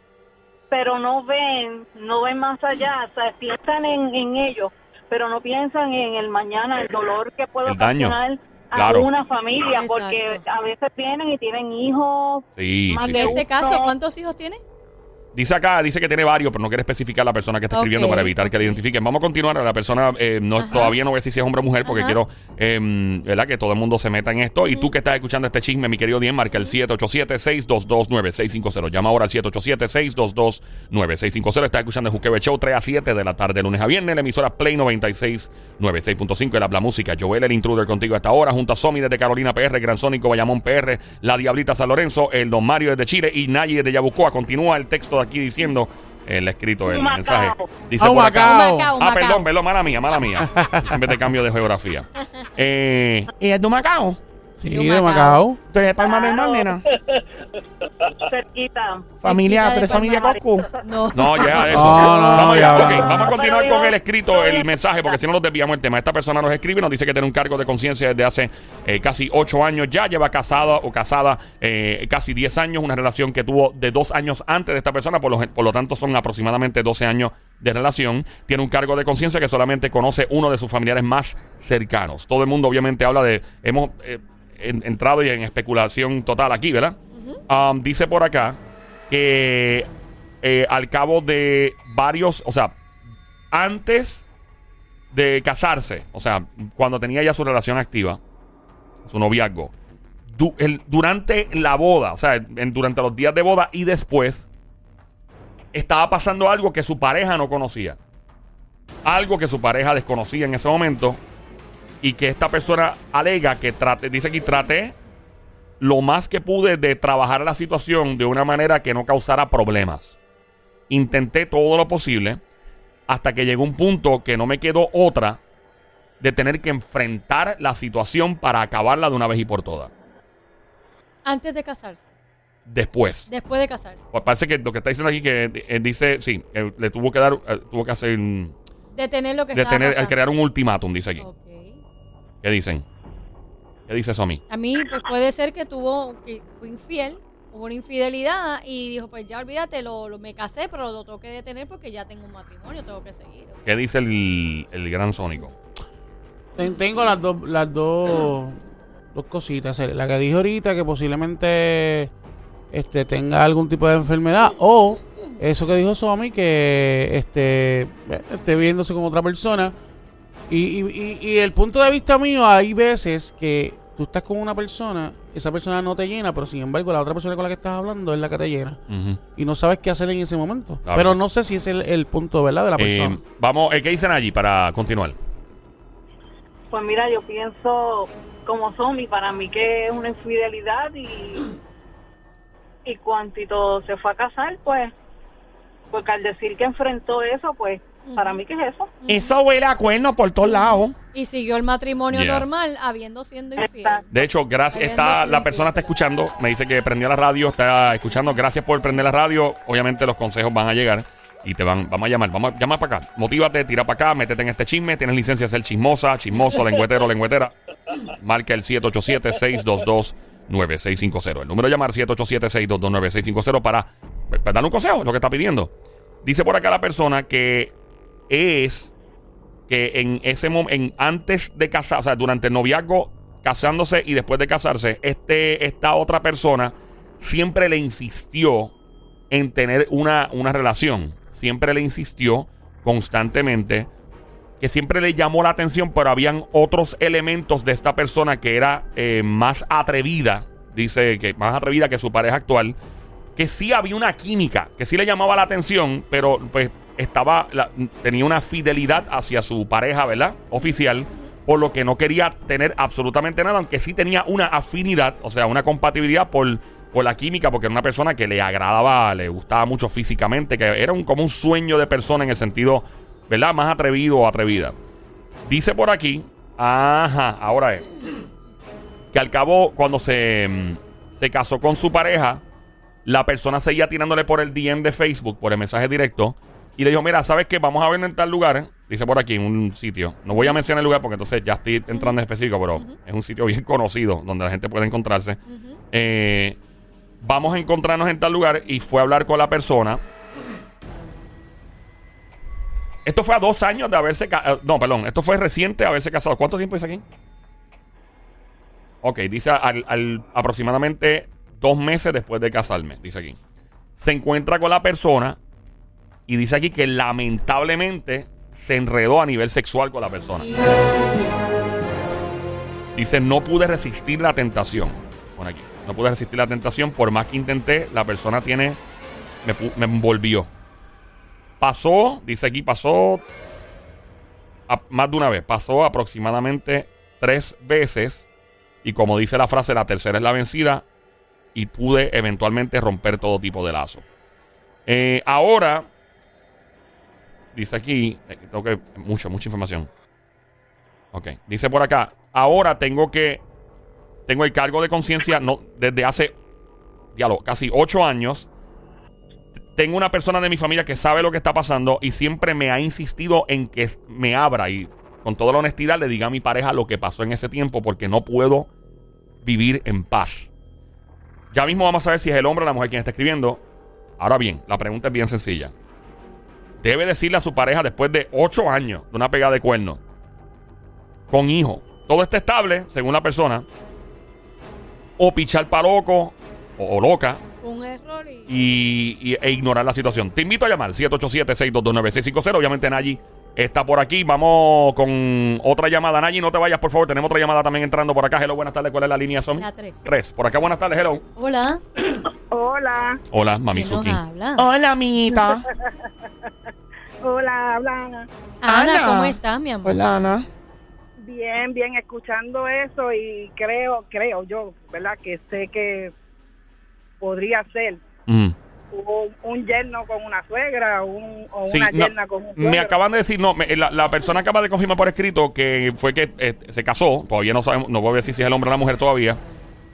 pero no ven, no ven más allá, o sea, piensan en, en ellos, pero no piensan en el mañana, el dolor que puede El daño. ocasionar a Claro. una familia, Exacto. porque a veces vienen y tienen hijos. Sí, Más sí, de sí. este caso. ¿cuántos hijos tiene? Dice acá, dice que tiene varios, pero no quiere especificar la persona que está escribiendo para evitar que la identifiquen. Vamos a continuar. La persona eh, no, todavía no ve si es hombre o mujer porque Ajá. quiero eh, ¿verdad? que todo el mundo se meta en esto. Y tú que estás escuchando este chisme, mi querido Dien, marca el 787-622-9650. Llama ahora al 787-622-9650. Estás escuchando el Juqueo Show 3 a 7 de la tarde, lunes a viernes. La emisora Play 96, 96.5. El habla música. Joel, el intruder contigo hasta ahora. Junto a Somi desde Carolina PR, Gran Sónico, Bayamón PR, La Diablita San Lorenzo, el Don Mario desde Chile y Nayi desde Yabucoa. Continúa el texto de aquí diciendo, el escrito, el mensaje. Dice Ah, por acá. Macao. Macao, Ah, Macao. perdón, perdón, mala mía, mala mía. Siempre te cambio de geografía. [laughs] Eh, ¿Y es de Macao? Sí, De de Macao. Macao. ¿Tú eres de Palma del Mar, nena? Cerquita. Familia, de ¿tú eres familia. Coscu? No. no, ya [laughs] eso. No, no, vamos, ya vamos a continuar con el escrito, el mensaje, porque si no nos desviamos el tema. Esta persona nos escribe y nos dice que tiene un cargo de conciencia desde hace eh, casi ocho años. Ya lleva casada o casada eh, casi 10 años, una relación que tuvo de dos años antes de esta persona, por lo, por lo tanto son aproximadamente 12 años de relación. Tiene un cargo de conciencia que solamente conoce uno de sus familiares más cercanos. Todo el mundo obviamente habla de... Hemos eh, en- entrado y en especulación total aquí, ¿verdad? Um, dice por acá que eh, al cabo de varios, o sea, antes de casarse, o sea, cuando tenía ya su relación activa, su noviazgo, du- el- durante la boda, o sea, en- durante los días de boda y después, estaba pasando algo que su pareja no conocía. Algo que su pareja desconocía en ese momento y que esta persona alega que trate, dice que traté lo más que pude de trabajar la situación de una manera que no causara problemas. Intenté todo lo posible hasta que llegó un punto que no me quedó otra de tener que enfrentar la situación para acabarla de una vez y por todas. Antes de casarse. Después. Después de casarse. Pues parece que lo que está diciendo aquí que eh, dice, sí, eh, le tuvo que dar, eh, tuvo que hacer, Detener lo que de estaba crear un ultimátum, dice aquí. ¿Qué dicen? ¿Qué dice eso a mí? A mí pues, puede ser que tuvo, que fue infiel, hubo una infidelidad y dijo, pues ya olvídate, lo, lo- me casé, pero lo tengo que detener porque ya tengo un matrimonio, tengo que seguir. ¿Qué dice el, el gran sónico? Ten- Tengo las dos, las dos, dos cositas. Eh, La que dije ahorita que posiblemente este tenga algún tipo de enfermedad o eso que dijo Somi que este eh, esté viéndose con otra persona. Y, y, y- y el punto de vista mío, hay veces que tú estás con una persona, esa persona no te llena, pero sin embargo la otra persona con la que estás hablando es la que te llena. Y no sabes qué hacer en ese momento. Claro. Pero no sé si es el, el punto ¿verdad? de la Eh, persona. vamos, eh, ¿qué dicen allí para continuar? Pues mira, yo pienso como zombie, para mí que es una infidelidad y, y cuantito se fue a casar, pues, porque al decir que enfrentó eso, pues, para mí que es eso. Eso huele a cuernos por todos lados. Y siguió el matrimonio Yeah. normal, habiendo siendo infiel. Exacto. De hecho, gracias. Está, la persona está escuchando. Me dice que prendió la radio, está escuchando. Gracias por prender la radio. Obviamente los consejos van a llegar y te van, vamos a llamar. Vamos a llamar para acá. Motívate, tira para acá, métete en este chisme. Tienes licencia de ser chismosa, chismoso, lengüetero, lengüetera. Marca el 787-622-9650. El número de llamar 787-622-9650 para, para dar un consejo, es lo que está pidiendo. Dice por acá la persona que es que en ese momento, antes de casar, o sea, durante el noviazgo, casándose y después de casarse, este, esta otra persona siempre le insistió en tener una, una relación. Siempre le insistió constantemente que siempre le llamó la atención, pero habían otros elementos de esta persona que era eh, más atrevida, dice que más atrevida que su pareja actual, que sí había una química, que sí le llamaba la atención, pero pues estaba, la- tenía una fidelidad hacia su pareja, ¿verdad? Oficial, por lo que no quería tener absolutamente nada, aunque sí tenía una afinidad, o sea, una compatibilidad por, por la química, porque era una persona que le agradaba, le gustaba mucho físicamente, que era un, como un sueño de persona en el sentido, ¿verdad? Más atrevido o atrevida. Dice por aquí, ajá, ahora es, que al cabo, cuando se, mm, se casó con su pareja, la persona seguía tirándole por el DM de Facebook, por el mensaje directo, y le dijo, mira, ¿sabes qué? Vamos a ver en tal lugar. Dice por aquí un sitio. No voy a mencionar el lugar porque entonces ya estoy entrando en específico, pero es un sitio bien conocido donde la gente puede encontrarse. Eh, vamos a encontrarnos en tal lugar y fue a hablar con la persona. Esto fue a dos años de haberse casado. No, perdón. Esto fue reciente de haberse casado. ¿Cuánto tiempo dice aquí? Ok, dice al, al- aproximadamente dos meses después de casarme. Dice aquí. Se encuentra con la persona y dice aquí que lamentablemente se enredó a nivel sexual con la persona. Dice, no pude resistir la tentación. Pon aquí. No pude resistir la tentación. Por más que intenté, la persona tiene. Me, me envolvió. Pasó, dice aquí, pasó. más de una vez. Pasó aproximadamente tres veces. Y como dice la frase, la tercera es la vencida. Y pude eventualmente romper todo tipo de lazo. Eh, ahora. Dice aquí. eh, Tengo que. Mucha, mucha información. Ok. Dice por acá. Ahora tengo que. Tengo el cargo de conciencia no, desde hace. Diálogo, casi ocho años. Tengo una persona de mi familia que sabe lo que está pasando y siempre me ha insistido en que me abra y con toda la honestidad le diga a mi pareja lo que pasó en ese tiempo porque no puedo vivir en paz. Ya mismo vamos a ver si es el hombre o la mujer quien está escribiendo. Ahora bien, la pregunta es bien sencilla. Debe decirle a su pareja después de ocho años de una pegada de cuernos con hijo. Todo está estable, según la persona. O pichar para loco o, o loca un error y... y, y- e ignorar la situación. Te invito a llamar 787-622-9650. Obviamente Nayi está por aquí. Vamos con otra llamada. Nayi, no te vayas, por favor. Tenemos otra llamada también entrando por acá. Hello, buenas tardes. ¿Cuál es la línea, Son? La tres. Tres. Por acá, buenas tardes. Hello. Hola. Hola, Hola, ¿Quién nos Mamizuki. Hola, amiguita. [laughs] hola, habla. Ana, Ana. ¿cómo estás, mi amor? Hola, Ana. Bien, bien, escuchando eso y creo, creo yo, ¿verdad? Que sé que podría ser Mm. un, un yerno con una suegra un- o Sí, una no, yerna con un suegro. me acaban de decir, no, me- la, la persona acaba de confirmar por escrito que fue que eh, se casó, todavía no sabemos, no voy a decir si es el hombre o la mujer todavía,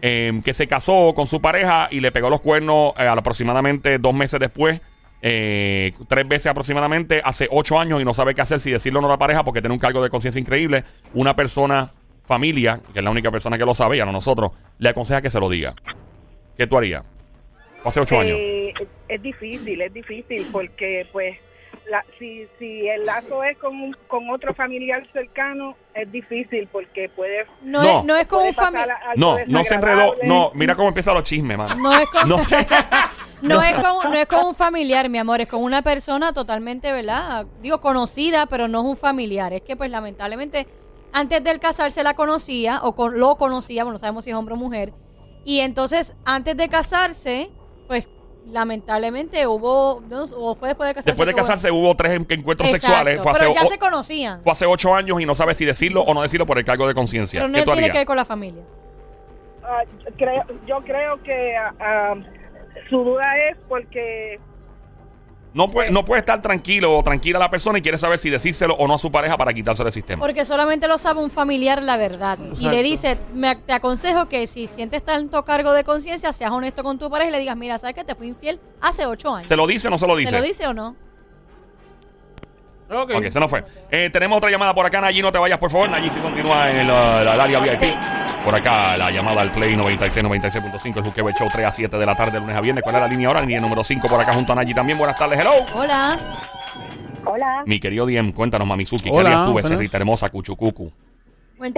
eh, que se casó con su pareja y le pegó los cuernos eh, aproximadamente dos meses después, eh, tres veces aproximadamente, hace ocho años y no sabe qué hacer, si decirlo o no a la pareja porque tiene un cargo de conciencia increíble. Una persona, familia, que es la única persona que lo sabe, ya no nosotros, le aconseja que se lo diga. ¿Qué tú harías? Hace ocho años. Eh, es- es difícil, es difícil porque pues la, si, si el lazo es con, un- con otro familiar cercano, es difícil porque puede... No, No. Es, no es con un familiar. No, no se enredó. No, mira cómo empiezan los chismes, mano. No es con, No [laughs] sé. No, es con, no es con un familiar, mi amor, es con una persona totalmente, ¿verdad? Digo, conocida, pero no es un familiar. Es que, pues, lamentablemente, antes del casarse la conocía, o con, lo conocía, bueno, no sabemos si es hombre o mujer. Y entonces, antes de casarse, pues, lamentablemente hubo, no, o fue después de casarse. Después de hubo- casarse hubo tres en- encuentros Exacto, sexuales. Fue hace, pero ya o- se conocían. fue hace ocho años y no sabe si decirlo o no decirlo por el cargo de conciencia. Pero no ¿Qué tú tiene harías? que ver con la familia. Ah, yo creo, yo creo que ah, ah, su duda es porque No puede, no puede estar tranquilo o tranquila la persona y quiere saber si decírselo o no a su pareja para quitarse del sistema. Porque solamente lo sabe un familiar la verdad. Y Exacto. le dice, me, te aconsejo que si sientes tanto cargo de conciencia, seas honesto con tu pareja y le digas, mira, ¿sabes que te fui infiel hace ocho años? ¿Se lo dice o no se lo dice? ¿Se lo dice o no? Ok. Ok, se nos fue. Eh, tenemos otra llamada por acá, Nayi, no te vayas, por favor. Nayi, si continúa en el, área VIP. Por acá, la llamada al Play 96, 96.5, el Juqueo Show, 3 a 7 de la tarde, lunes a viernes. ¿Cuál es la línea ahora? Línea número 5 por acá junto a Nayi también. Buenas tardes, hello. Hola. Hola. Mi querido Diem, cuéntanos, Mamizuki, ¿qué tú, buenas. becerrita hermosa, cuchucucu? Amor.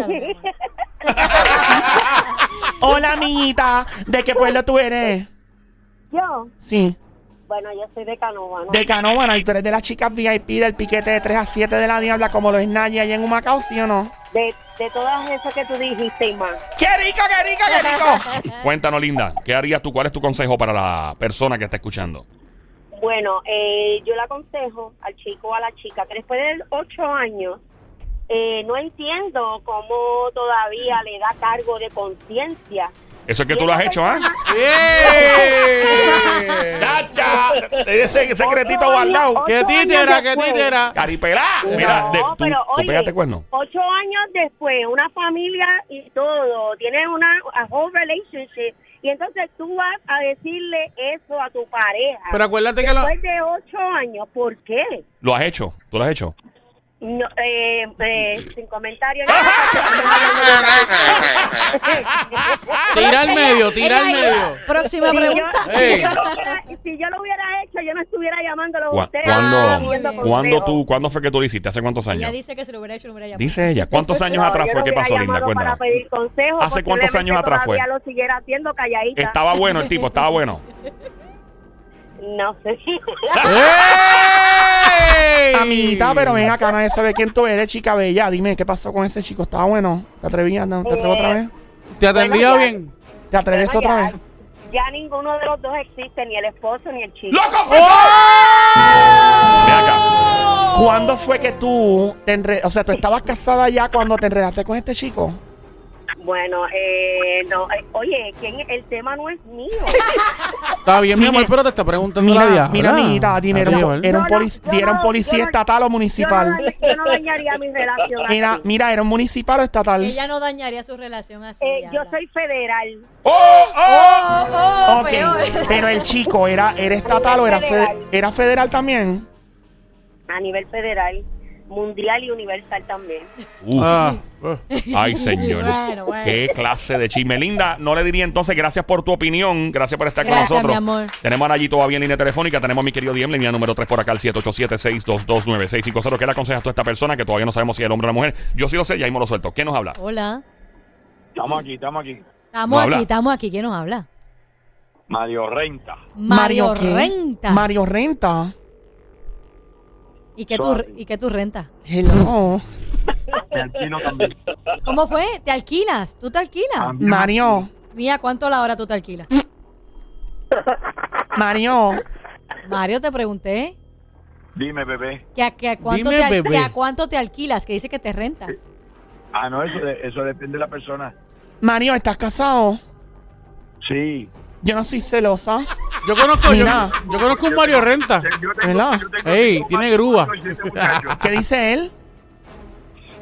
[laughs] Hola, amiguita. ¿De qué pueblo tú eres? Yo, Sí. Bueno, yo soy de Canova, ¿no? De Canóvana. Y tú eres de las chicas VIP del piquete de 3 a 7 de la Diabla, como lo es Nadia allá en Humacao, ¿sí o no? De, de todas esas que tú dijiste y más. ¡Qué rico, qué rico, qué rico! [laughs] Cuéntanos, linda, ¿qué harías tú? ¿Cuál es tu consejo para la persona que está escuchando? Bueno, eh, yo le aconsejo al chico o a la chica que después de ocho años, eh, no entiendo cómo todavía le da cargo de conciencia. Eso es que tú lo has hecho, ¿ah? ¡Bien! ¡Chacha! Ese secretito guardado. ¡Qué títera, qué títera! ¡Caripelá! Mira, de- tú, cuerno. Ocho años después, una familia y todo, tienes una a whole relationship y entonces tú vas a decirle eso a tu pareja. Pero acuérdate que lo... Después de ocho años, ¿por qué? ¿Lo has hecho? ¿Tú lo has hecho? No, eh, eh, [laughs] sin comentarios. [laughs] [laughs] Tira al Ella- medio, tira al ella- medio. Próxima Si yo, pregunta. Si yo lo hubiera- si yo lo hubiera hecho, yo no estuviera llamándolo a ¿Cu- ustedes. ¿Cuándo, Ah, muy bien. ¿cuándo, consejos. tú, ¿Cuándo fue que tú lo hiciste? ¿Hace cuántos Ella años? dice que se lo hubiera hecho, lo hubiera llamado. Dice ella. ¿Cuántos años No, atrás fue? ¿Qué pasó, Linda? Para pedir consejos. ¿Hace cuántos años atrás fue? lo siguiera haciendo calladita. Estaba bueno el tipo, estaba bueno. No sé. ¡Ey! Amiguita, pero ven acá, nadie sabe quién tú eres, chica bella. Dime, ¿qué pasó con ese chico? ¿Estaba bueno? ¿Te atrevías? ¿No? ¿Te atrevo otra vez? ¿Te atendía Bueno, ya. bien? ¿Te atreves Bueno, otra ya- vez? Ya ninguno de los dos existe, ni el esposo ni el chico. ¡Loco! Ve acá. ¿Cuándo fue que tú te enre- O sea, tú estabas casada ya cuando te enredaste con este chico? Bueno, eh, no, eh, oye, ¿quién, el tema no es mío. [laughs] Está bien, mi Mira, amor, pero te está preguntando la Mira, diabla. mira, amiguita, dime, era, un- era un, No, no, polic- yo era un no- policía yo no- estatal o Yo no, municipal. yo no dañaría mi relación. así. Mira, mira, ¿era un municipal o estatal? Ella no dañaría su relación así. Eh, yo diabla. soy federal. ¡Oh, oh! Oh, oh, Ok, peor. pero el chico era, era estatal o era, fe- Federal. era federal también. A nivel federal, mundial y universal también. Uf. Ah, ah. Ay, señor. [laughs] Bueno, bueno. Qué clase de chisme. Linda, no le diría entonces gracias por tu opinión. Gracias por estar Gracias, con nosotros. mi amor. Tenemos a Nayi todavía en línea telefónica. Tenemos a mi querido Diem, línea número 3 por acá, al 787-622-9650. ¿Qué le aconsejas tú a esta persona que todavía no sabemos si es el hombre o la mujer? Yo sí lo sé, ya mismo lo suelto. ¿Qué nos habla? Hola. Estamos aquí, estamos aquí. Estamos ¿No aquí, habla? estamos aquí. ¿Quién nos habla? Mario Renta. Mario. Renta. Mario Renta. ¿Y qué, tú. ¿Y qué tú rentas? Hello. Me [laughs] alquilo también. ¿Cómo fue? ¿Te alquilas? ¿Tú te alquilas? Mario. Mía, ¿cuánto la hora tú te alquilas? [laughs] Mario. Mario, te pregunté. Dime, bebé. Que a, que a cuánto Dime, te, al- bebé. que a cuánto te alquilas? Que dice que te rentas. Ah, no, eso, eso depende de la persona. Mario, ¿estás casado? Sí. Yo no soy celosa. Yo conozco, yo, Mira. yo conozco un Mario Renta. Yo ¿Verdad? yo tengo Ey, cinco tiene grúa. matrimonios y siete muchachos. [laughs] ¿Qué dice él?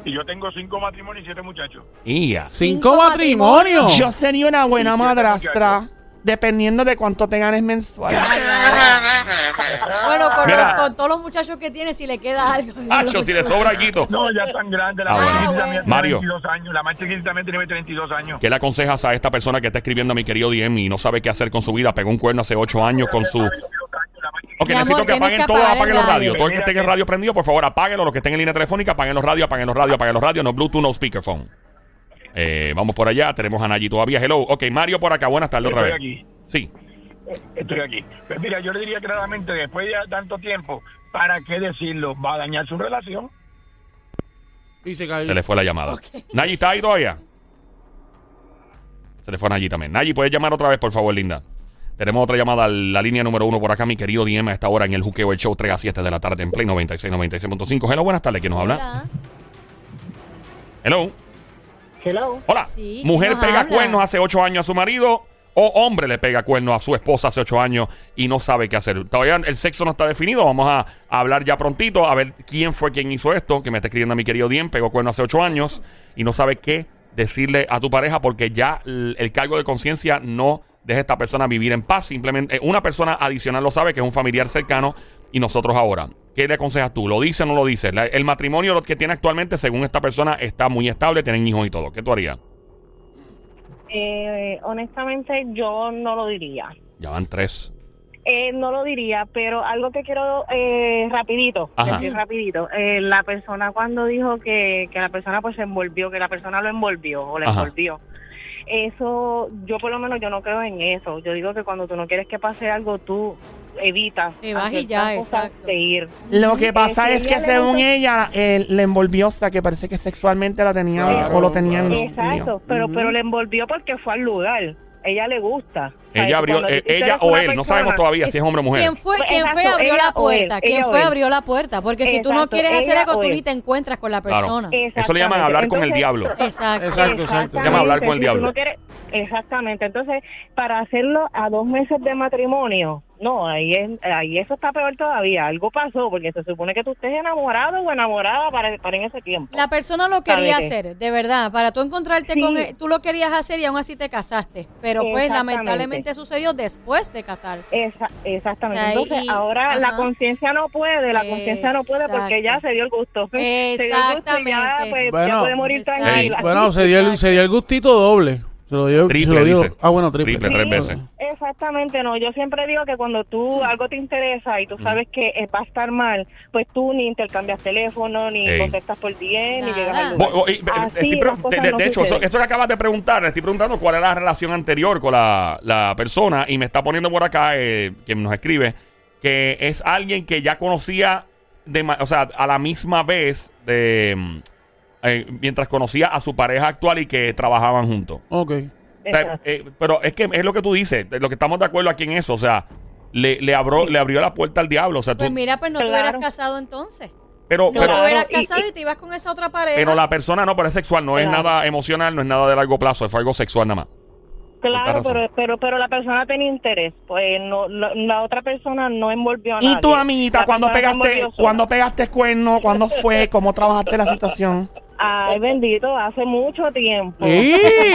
Y yo tengo cinco matrimonios y siete muchachos. Ia. Cinco Cinco matrimonios. Yo sería una buena madrastra. Dependiendo de cuánto te ganes mensual. [laughs] Bueno, con, Mira. los- con todos los muchachos que tiene, si le queda algo. [laughs] Hacho, si le sobra algo. No, ya tan grande. La Ah, más bueno. chiquita mía tiene Mario. 22 años. La más chiquita también tiene 32 años. ¿Qué le aconsejas a esta persona que está escribiendo a mi querido Diem y no sabe qué hacer con su vida? Pegó un cuerno hace ocho años con su... Ok, Mi necesito amor, que tienes apaguen que todo, apagar el apaguen los radio. radios. Todo el que esté en el radio prendido, por favor, apáguenlo. Los que estén en línea telefónica, apaguen los radios, apaguen los radios, apaguen los radios. No Bluetooth, no speakerphone. Eh, vamos por allá, tenemos a Nayi todavía. Hello. Ok, Mario por acá. Buenas tardes otra Estoy vez. aquí. Sí. Estoy aquí. Pues mira, yo le diría claramente, después de tanto tiempo, ¿para qué decirlo? Va a dañar su relación. Y se cayó. Se le fue la llamada. Nayi, ¿está ahí todavía? Se le fue a Nayi también. Nayi, ¿puedes llamar otra vez, por favor, linda? Tenemos otra llamada a la línea número uno por acá, mi querido Diem, a esta hora en el Juqueo, el show 3 a 7 de la tarde en Play 96, 96.5. Hello, buenas tardes. ¿Quién nos habla? Hola. Hello. Hello. Hola. Sí, ¿quién Mujer pega habla? cuernos hace ocho años a su marido o hombre le pega cuernos a su esposa hace ocho años y no sabe qué hacer. Todavía el sexo no está definido. Vamos a, hablar ya prontito a ver quién fue quien hizo esto. Que me está escribiendo a mi querido Dien. Pegó cuernos hace ocho años y no sabe qué decirle a tu pareja porque ya el cargo de conciencia no deja a esta persona vivir en paz. Simplemente eh, una persona adicional lo sabe que es un familiar cercano y nosotros ahora. ¿Qué le aconsejas tú? ¿Lo dice o no lo dice? La- el matrimonio que tiene actualmente, según esta persona, está muy estable, tienen hijos y todo. ¿Qué tú harías? Eh, honestamente, yo no lo diría. Ya van tres. Eh, no lo diría, pero algo que quiero eh, rapidito, Ajá. decir rapidito. Eh, la persona cuando dijo que, que la persona pues se envolvió, que la persona lo envolvió o le Ajá. envolvió. Eso, yo por lo menos yo no creo en eso. Yo digo que cuando tú no quieres que pase algo, tú evitas. Te vas y ya, exacto. de ir. Lo que pasa es que según ella eh, le envolvió, o sea, que parece que sexualmente la tenía Claro, o lo tenían. claro. Exacto, pero Ujú. pero le envolvió porque fue al lugar. Ella le gusta. Ella abrió, eh, ella o él, no sabemos todavía si es hombre o mujer. ¿Quién fue, Pues, quién fue exacto, abrió la puerta? él, ¿Quién fue abrió la puerta? Porque si tú no Exacto, quieres hacer algo, tú ni te encuentras con la Claro. persona. Eso le llaman hablar con el diablo. Exacto. Exacto, exacto. Llama hablar con el diablo. no quieres- exactamente. Entonces, para hacerlo a dos meses de matrimonio, No, ahí es, ahí eso está peor todavía. Algo pasó porque se supone que tú estés enamorado o enamorada para, para en ese tiempo. La persona lo quería hacer, de verdad. Para tú encontrarte Sí. con él, tú lo querías hacer y aún así te casaste. Pero pues lamentablemente sucedió después de casarse. Esa- exactamente. O sea, Entonces, y- ahora la conciencia no puede, la conciencia no puede porque ya se dio el gusto. [laughs] Se dio el gusto y ya, Exactamente. pues, ya Bueno. puede morir tranquila. Bueno, se dio, el, se dio el gustito doble. Se lo dio. Triple, se lo dio. Ah, bueno, triple. Triple, tres veces. Exactamente, no. Yo siempre digo que cuando tú algo te interesa y tú sabes que eh, va a estar mal, pues tú ni intercambias teléfono, ni Ey. contestas por DM, ni Nada. llegas al Bo- lugar. bo- y- Así estoy pre- las cosas de, de- no de hecho, eso, suceden. eso que acabas de preguntar, le estoy preguntando cuál era la relación anterior con la, la persona y me está poniendo por acá, eh, que nos escribe, que es alguien que ya conocía, de, ma- o sea, a la misma vez, de, mm, eh, mientras conocía a su pareja actual y que trabajaban juntos. Ok. O sea, Exacto. eh, pero es que es lo que tú dices, lo que estamos de acuerdo aquí en eso, o sea, le, le, abrió, le abrió la puerta al diablo, o sea, tú, Pues mira, pues no te Claro. hubieras casado entonces. pero, No pero, te hubieras casado y, y- te ibas con esa otra pareja. pero la persona no, pero es sexual, no es nada emocional, no es nada de largo plazo, fue algo sexual nada más. Claro, pero, pero, pero la persona tenía interés, pues no, la, la otra persona no envolvió a nadie. Y tu amiguita, cuando pegaste, cuando pegaste cuerno, cuándo fue, cómo trabajaste la situación. [laughs] Ay, bendito, hace mucho tiempo.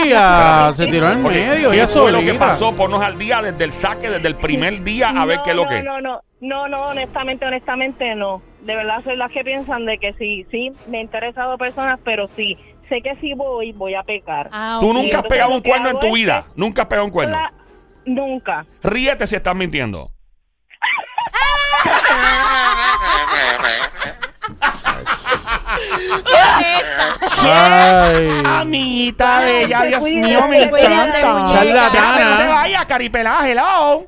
¡Ya! [laughs] Se tiró en Oye, medio, ¿qué ella fue lo que solita. pasó? Ponnos al día desde el saque, desde el primer día, a ver No, qué es lo no, que es. No, no, no, no, honestamente, honestamente no. De verdad soy las que piensan de que sí, sí, me he interesado personas, pero sí, sé que si voy, voy a pecar. Ah, Tú ok. nunca has entonces pegado lo un que cuerno en hago tu es vida. Nunca has pegado un cuerno. La- nunca. Ríete si estás mintiendo. [laughs] Ay. Amiguita bella, se Dios mío, me encanta. muñeca. Charlatana. No te vayas, caripelá, hello.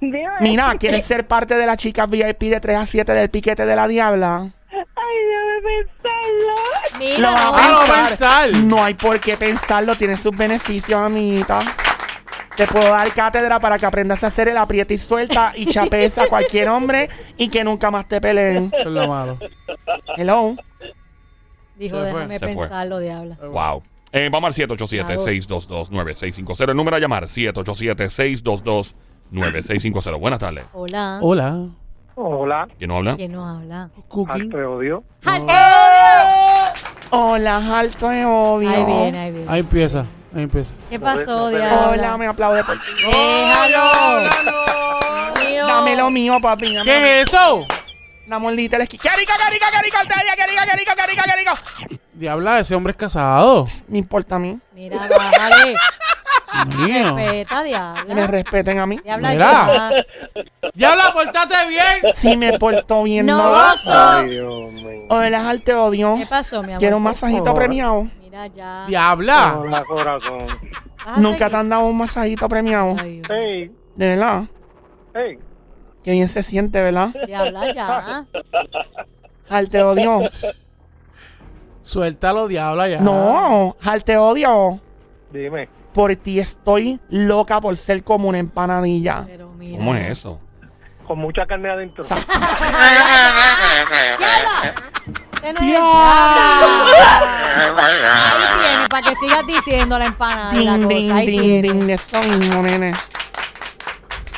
Dime. Mira, ¿quieres ser parte de las chicas VIP de 3 a 7 del piquete de la diabla? Ay, déjame pensarlo. Mira, Lo vas no. Ah, lo a va a pensar. pensar. No hay por qué pensarlo, tiene sus beneficios, amiguita. Te puedo dar cátedra para que aprendas a hacer el aprieta y suelta y chapeza a cualquier hombre y que nunca más te peleen. Eso es lo malo. Hello. Dijo, Se fue. déjame Se fue. pensarlo, diabla. Wow. Eh, vamos al 787-622-9650. El número a llamar, 787-622-9650. Buenas tardes. Hola. Hola. Hola, ¿Quién nos habla? ¿Quién nos habla? Cookie. te odio. Hola, alto de odio. Ahí viene, ahí viene. Ahí empieza. Ahí empieza. ¿Qué pasó, Hola, diabla? me aplaude por ti. Déjalo. Mío. Dame lo mío, papi. dame ¿Qué es eso? Una mordita la esquina. ¡Qué rico, qué rico, qué rico! Arteria, ¡Qué rico, qué rico, qué rico, qué rico! Diabla, ese hombre es casado. No importa a mí. Mira, bájale. Mío. Respeta, Que me diabla. respeten a mí. Diabla, Mira. ya. Diabla, pórtate bien. Si me porto bien, No, no. gozo. Dios mío. Hola, alto de odio. ¿Qué pasó, mi amor? Quiero un masajito premiado. Mira, ya. Diabla. Hola, corazón. Vas a Nunca seguir. te han dado un masajito premiado. Ay, Dios. Hey, De verdad. hey. Qué bien se siente, ¿verdad? Diabla, ya. Al te odio. Suéltalo, diabla, ya. No, al te odio. Dime. Por ti estoy loca por ser como una empanadilla. Pero mira. ¿Cómo es eso? Con mucha carne adentro. [laughs] ¡Diabla! Usted no es. Ahí tiene, para que sigas diciendo la empanada y la Ding, cosa. ding, Ahí ding, tiene. ding. Eso mismo, nene.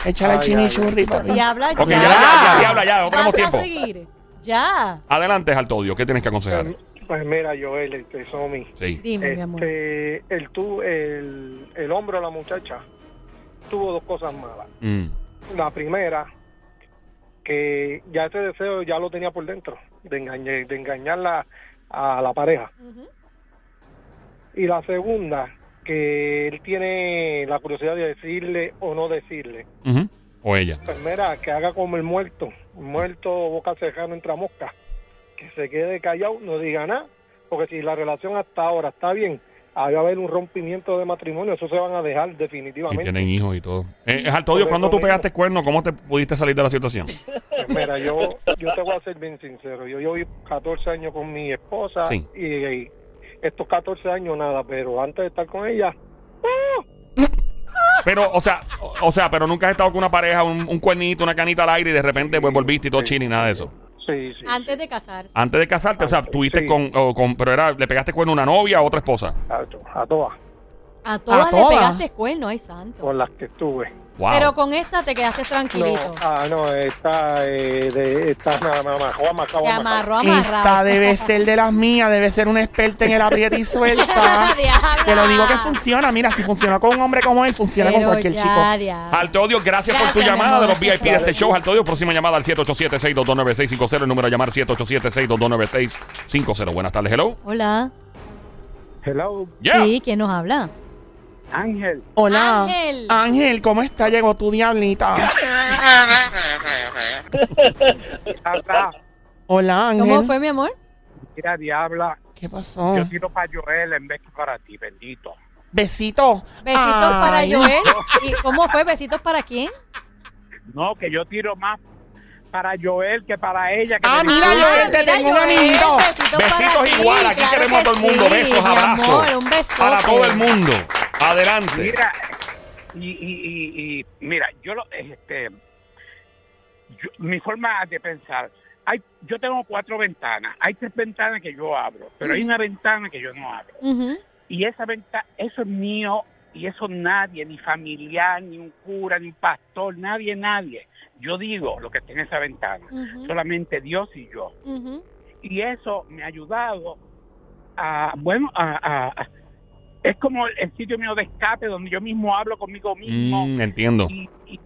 Échale Ay, chimichurri, ay, ay. papi. Diabla, Ok, ya. ya, ya, ya, diabla, ya, no Vas tenemos a tiempo. seguir. Ya. Adelante, Alto Odio, ¿qué tienes que aconsejar? Pues mira, Joel, este, Somi. Sí. Dime, mi amor. Este, el, tu, el, el hombre de la muchacha tuvo dos cosas malas. Mm. La primera, que ya ese deseo ya lo tenía por dentro, de, engañar, de engañarla a la pareja. Y la segunda, que él tiene la curiosidad de decirle o no decirle. O ella. Pues mira, que haga como el muerto, el muerto boca cejano entra mosca, que se quede callado, no diga nada, porque si la relación hasta ahora está bien, ahí va a haber un rompimiento de matrimonio, eso se van a dejar Y definitivamente. tienen hijos y todo. Eh, es Alto Odio, Por ¿cuándo tú mismo. pegaste cuerno? ¿Cómo te pudiste salir de la situación? Pues [laughs] mira, yo, yo te voy a ser bien sincero, yo llevo 14 años con mi esposa Sí. y, y estos 14 años nada, pero antes de estar con ella, Pero, o sea, o, o sea, pero nunca has estado con una pareja, un, un cuernito, una canita al aire y de repente pues volviste y todo chile y nada de eso. Sí, sí. Antes de casarse. Antes de casarte, o sea, tuviste Sí. con, o con, pero era, le pegaste cuerno a una novia o otra esposa. A, a todas, A todas A le pegaste cuerno, ay santo. con las que estuve. Wow. Pero con esta te quedaste No, tranquilito. ah, no, está, eh, de, está nada más, Te amarró amarrado. Esta debe ser de las mías, debe ser una experta en el aprieta y suelta. [laughs] Te lo digo que funciona. Mira, si funcionó con un hombre como él, funciona con cualquier ya, chico. diablo. Alto Odio, gracias, por tu Gracias, llamada de los VIP de este show. Alto Odio, próxima llamada al 787-622-9650. El número a llamar 787-622-9650. Buenas tardes, hello. Hola. Hello, Yeah. Sí, ¿quién nos habla? Ángel. Hola. Ángel. Ángel, ¿cómo está? Llegó tu diablita. Hola, Ángel. ¿Cómo fue, mi amor? mira, diabla, ¿Qué pasó? yo tiro para Joel en vez que para ti, bendito. Besito. Besitos Ay. para Joel. ¿Y cómo fue? ¿Besitos para quién? No, que yo tiro más para Joel que para ella. Que Ah, me mira. Joel, te mira, tengo un anillo. Besitos, Besitos para ti, igual, aquí claro queremos a todo el mundo. sí, Besos, abrazos. amor, un besote. Para todo el mundo. Adelante. Mira, y, y, y, y mira, yo lo, este, yo- mi forma de pensar, hay, yo tengo cuatro ventanas, hay tres ventanas que yo abro, pero hay una ventana que yo no abro. Y esa ventana, eso es mío y eso nadie, ni familiar, ni un cura, ni un pastor, nadie, nadie. Yo digo lo que está en esa ventana, solamente Dios y yo. Y eso me ha ayudado a, bueno, a, a- a- es como el, sitio mío de escape donde yo mismo hablo conmigo mismo Mm, entiendo. y, y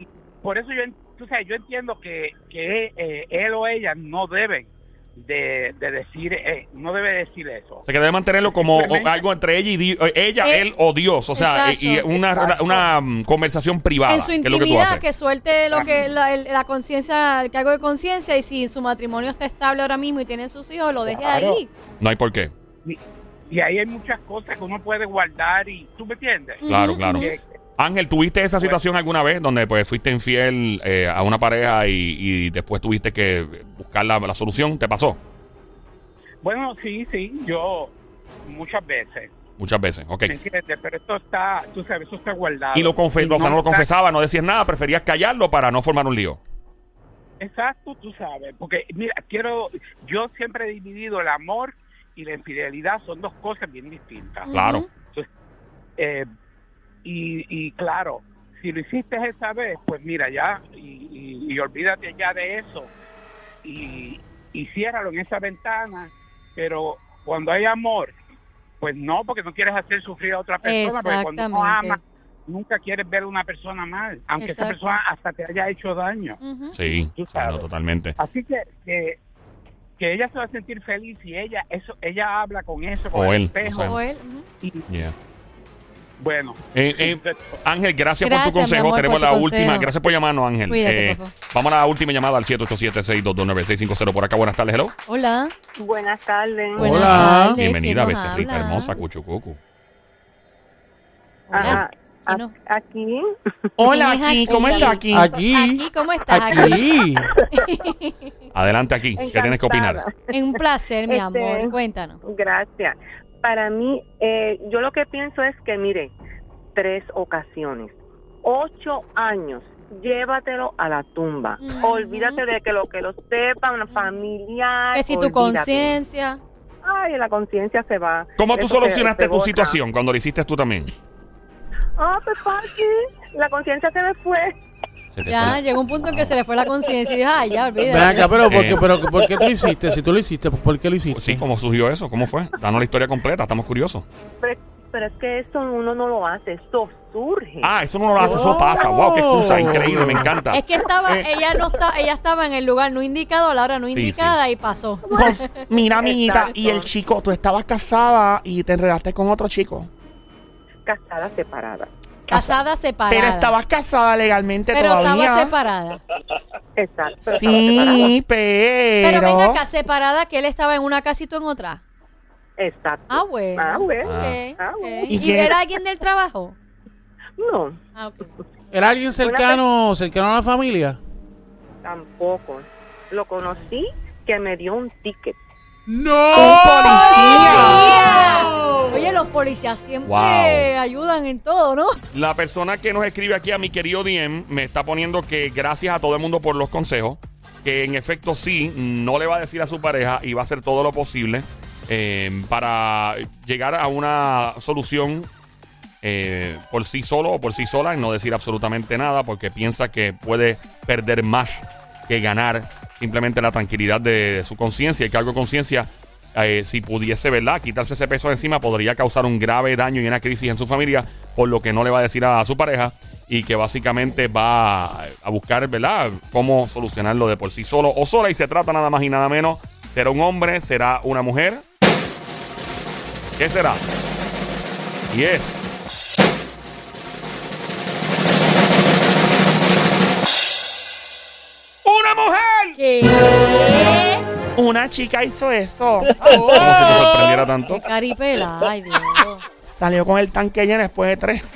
por eso yo, en- tú sabes, yo entiendo que, que eh, él o ella no deben de, de decir, eh, no debe decir eso. O sea, que debe mantenerlo como algo entre ella y Di- eh, ella, Eh, él o Dios. O sea, exacto. y una, una, una, mm, conversación privada. En su que es lo que tú intimidad, haces. que suelte lo que la, el- la conciencia, el cargo de conciencia y si su matrimonio está estable ahora mismo y tienen sus hijos, lo deje Claro. ahí. No hay por qué. Y, ahí hay muchas cosas que uno puede guardar y, ¿tú me entiendes? Claro, claro. Que- Ángel, ¿tuviste esa situación alguna vez donde pues fuiste infiel eh, a una pareja y, y después tuviste que buscar la, la solución? ¿Te pasó? bueno, sí, sí, yo muchas veces, Muchas veces, ok. ¿me entiendes? Pero esto está, tú sabes, eso está guardado. Y lo confesó, o sea, no lo confesaba, no decías nada, preferías callarlo para no formar un lío. Exacto, tú sabes, porque mira, quiero, yo siempre he dividido el amor y la infidelidad, son dos cosas bien distintas. Claro. Eh, y, y claro, si lo hiciste esa vez, pues mira, ya, y, y- y olvídate ya de eso, y, y ciérralo en esa ventana, pero cuando hay amor, pues no, porque no quieres hacer sufrir a otra persona, porque cuando uno Exactamente. ama, nunca quieres ver a una persona mal, aunque esa persona hasta te haya hecho daño. Sí, sabes. totalmente. Así que, que que ella se va a sentir feliz y ella eso ella habla con eso con O el él, espejo o él, Yeah. bueno Eh, eh, Ángel, gracias, por tu consejo. amor, Tenemos tu la consejo. última. Gracias por llamarnos, Ángel. Cuídate, Eh, vamos a la última llamada al 787-622-9650 por acá. Buenas tardes, hello. Hola. Buenas tardes. Hola. Bienvenida, ¿quién nos becerrita habla? hermosa, cuchucucu. Ajá. ¿Quién nos- A- Aquí. Hola, ¿Quién es aquí, ¿cómo aquí? está aquí? Aquí. Aquí, ¿cómo estás? Aquí. [laughs] Adelante aquí. ¿Qué tienes que opinar? Es un placer, mi Este- amor. Cuéntanos. Gracias. Para mí, eh, yo lo que pienso es que, mire, tres ocasiones, ocho años, llévatelo a la tumba. Olvídate de que lo que lo sepan, familiar. Que si tu conciencia. Ay, la conciencia se va. ¿Cómo tú Eso solucionaste se tu situación cuando lo hiciste tú también? Ah, pues fácil. La conciencia se me fue. Se Ya fue. llegó un punto en que se le fue la conciencia y dijo, ay, ya, olvídate. Ven acá, pero ¿por qué, Eh. pero, ¿por qué tú lo hiciste? Si tú lo hiciste, ¿por qué lo hiciste? Sí, ¿cómo surgió eso? ¿Cómo fue? Danos la historia completa, estamos curiosos. Pero, pero es que eso uno no lo hace, esto surge. Ah, eso no lo hace, eso pasa. Wow, qué excusa increíble, me encanta. Es que estaba, Eh. ella no está, ella estaba en el lugar no indicado, a la hora no Sí, indicada y pasó. Pues, mira, amiguita, y el chico, tú estabas casada y te enredaste con otro chico. Casada separada. Casada separada. Pero estabas casada legalmente Pero todavía. estaba separada. Exacto. pero estaba separada. Sí, pero. Pero venga acá, separada, que él estaba en una casa y tú en otra. Exacto. Ah, bueno. Ah, bueno. Ah, ok. bueno. ¿Y, ¿Y quién- era alguien del trabajo? No, Ah, ok. ¿Era alguien cercano, cercano a la familia? tampoco. Lo conocí que me dio un ticket. ¡No! ¡Policía! Oye, los policías siempre Wow. ayudan en todo, ¿no? La persona que nos escribe aquí a mi querido DM me está poniendo que gracias a todo el mundo por los consejos, que en efecto sí, no le va a decir a su pareja y va a hacer todo lo posible eh, para llegar a una solución eh, por sí solo o por sí sola y no decir absolutamente nada porque piensa que puede perder más que ganar simplemente la tranquilidad de, su conciencia y cargo de conciencia. eh, si pudiese, ¿verdad? Quitarse ese peso de encima podría causar un grave daño y una crisis en su familia, por lo que no le va a decir a, su pareja y que básicamente va a buscar, ¿verdad? Cómo solucionarlo de por sí solo o sola y se trata nada más y nada menos. ¿Será un hombre? ¿Será una mujer? ¿Qué será? Y es. ¿Qué? Una chica hizo eso. ¿Cómo que te sorprendiera tanto? Qué caripela. Ay, Dios. Salió con el tanque lleno después de tres. [laughs]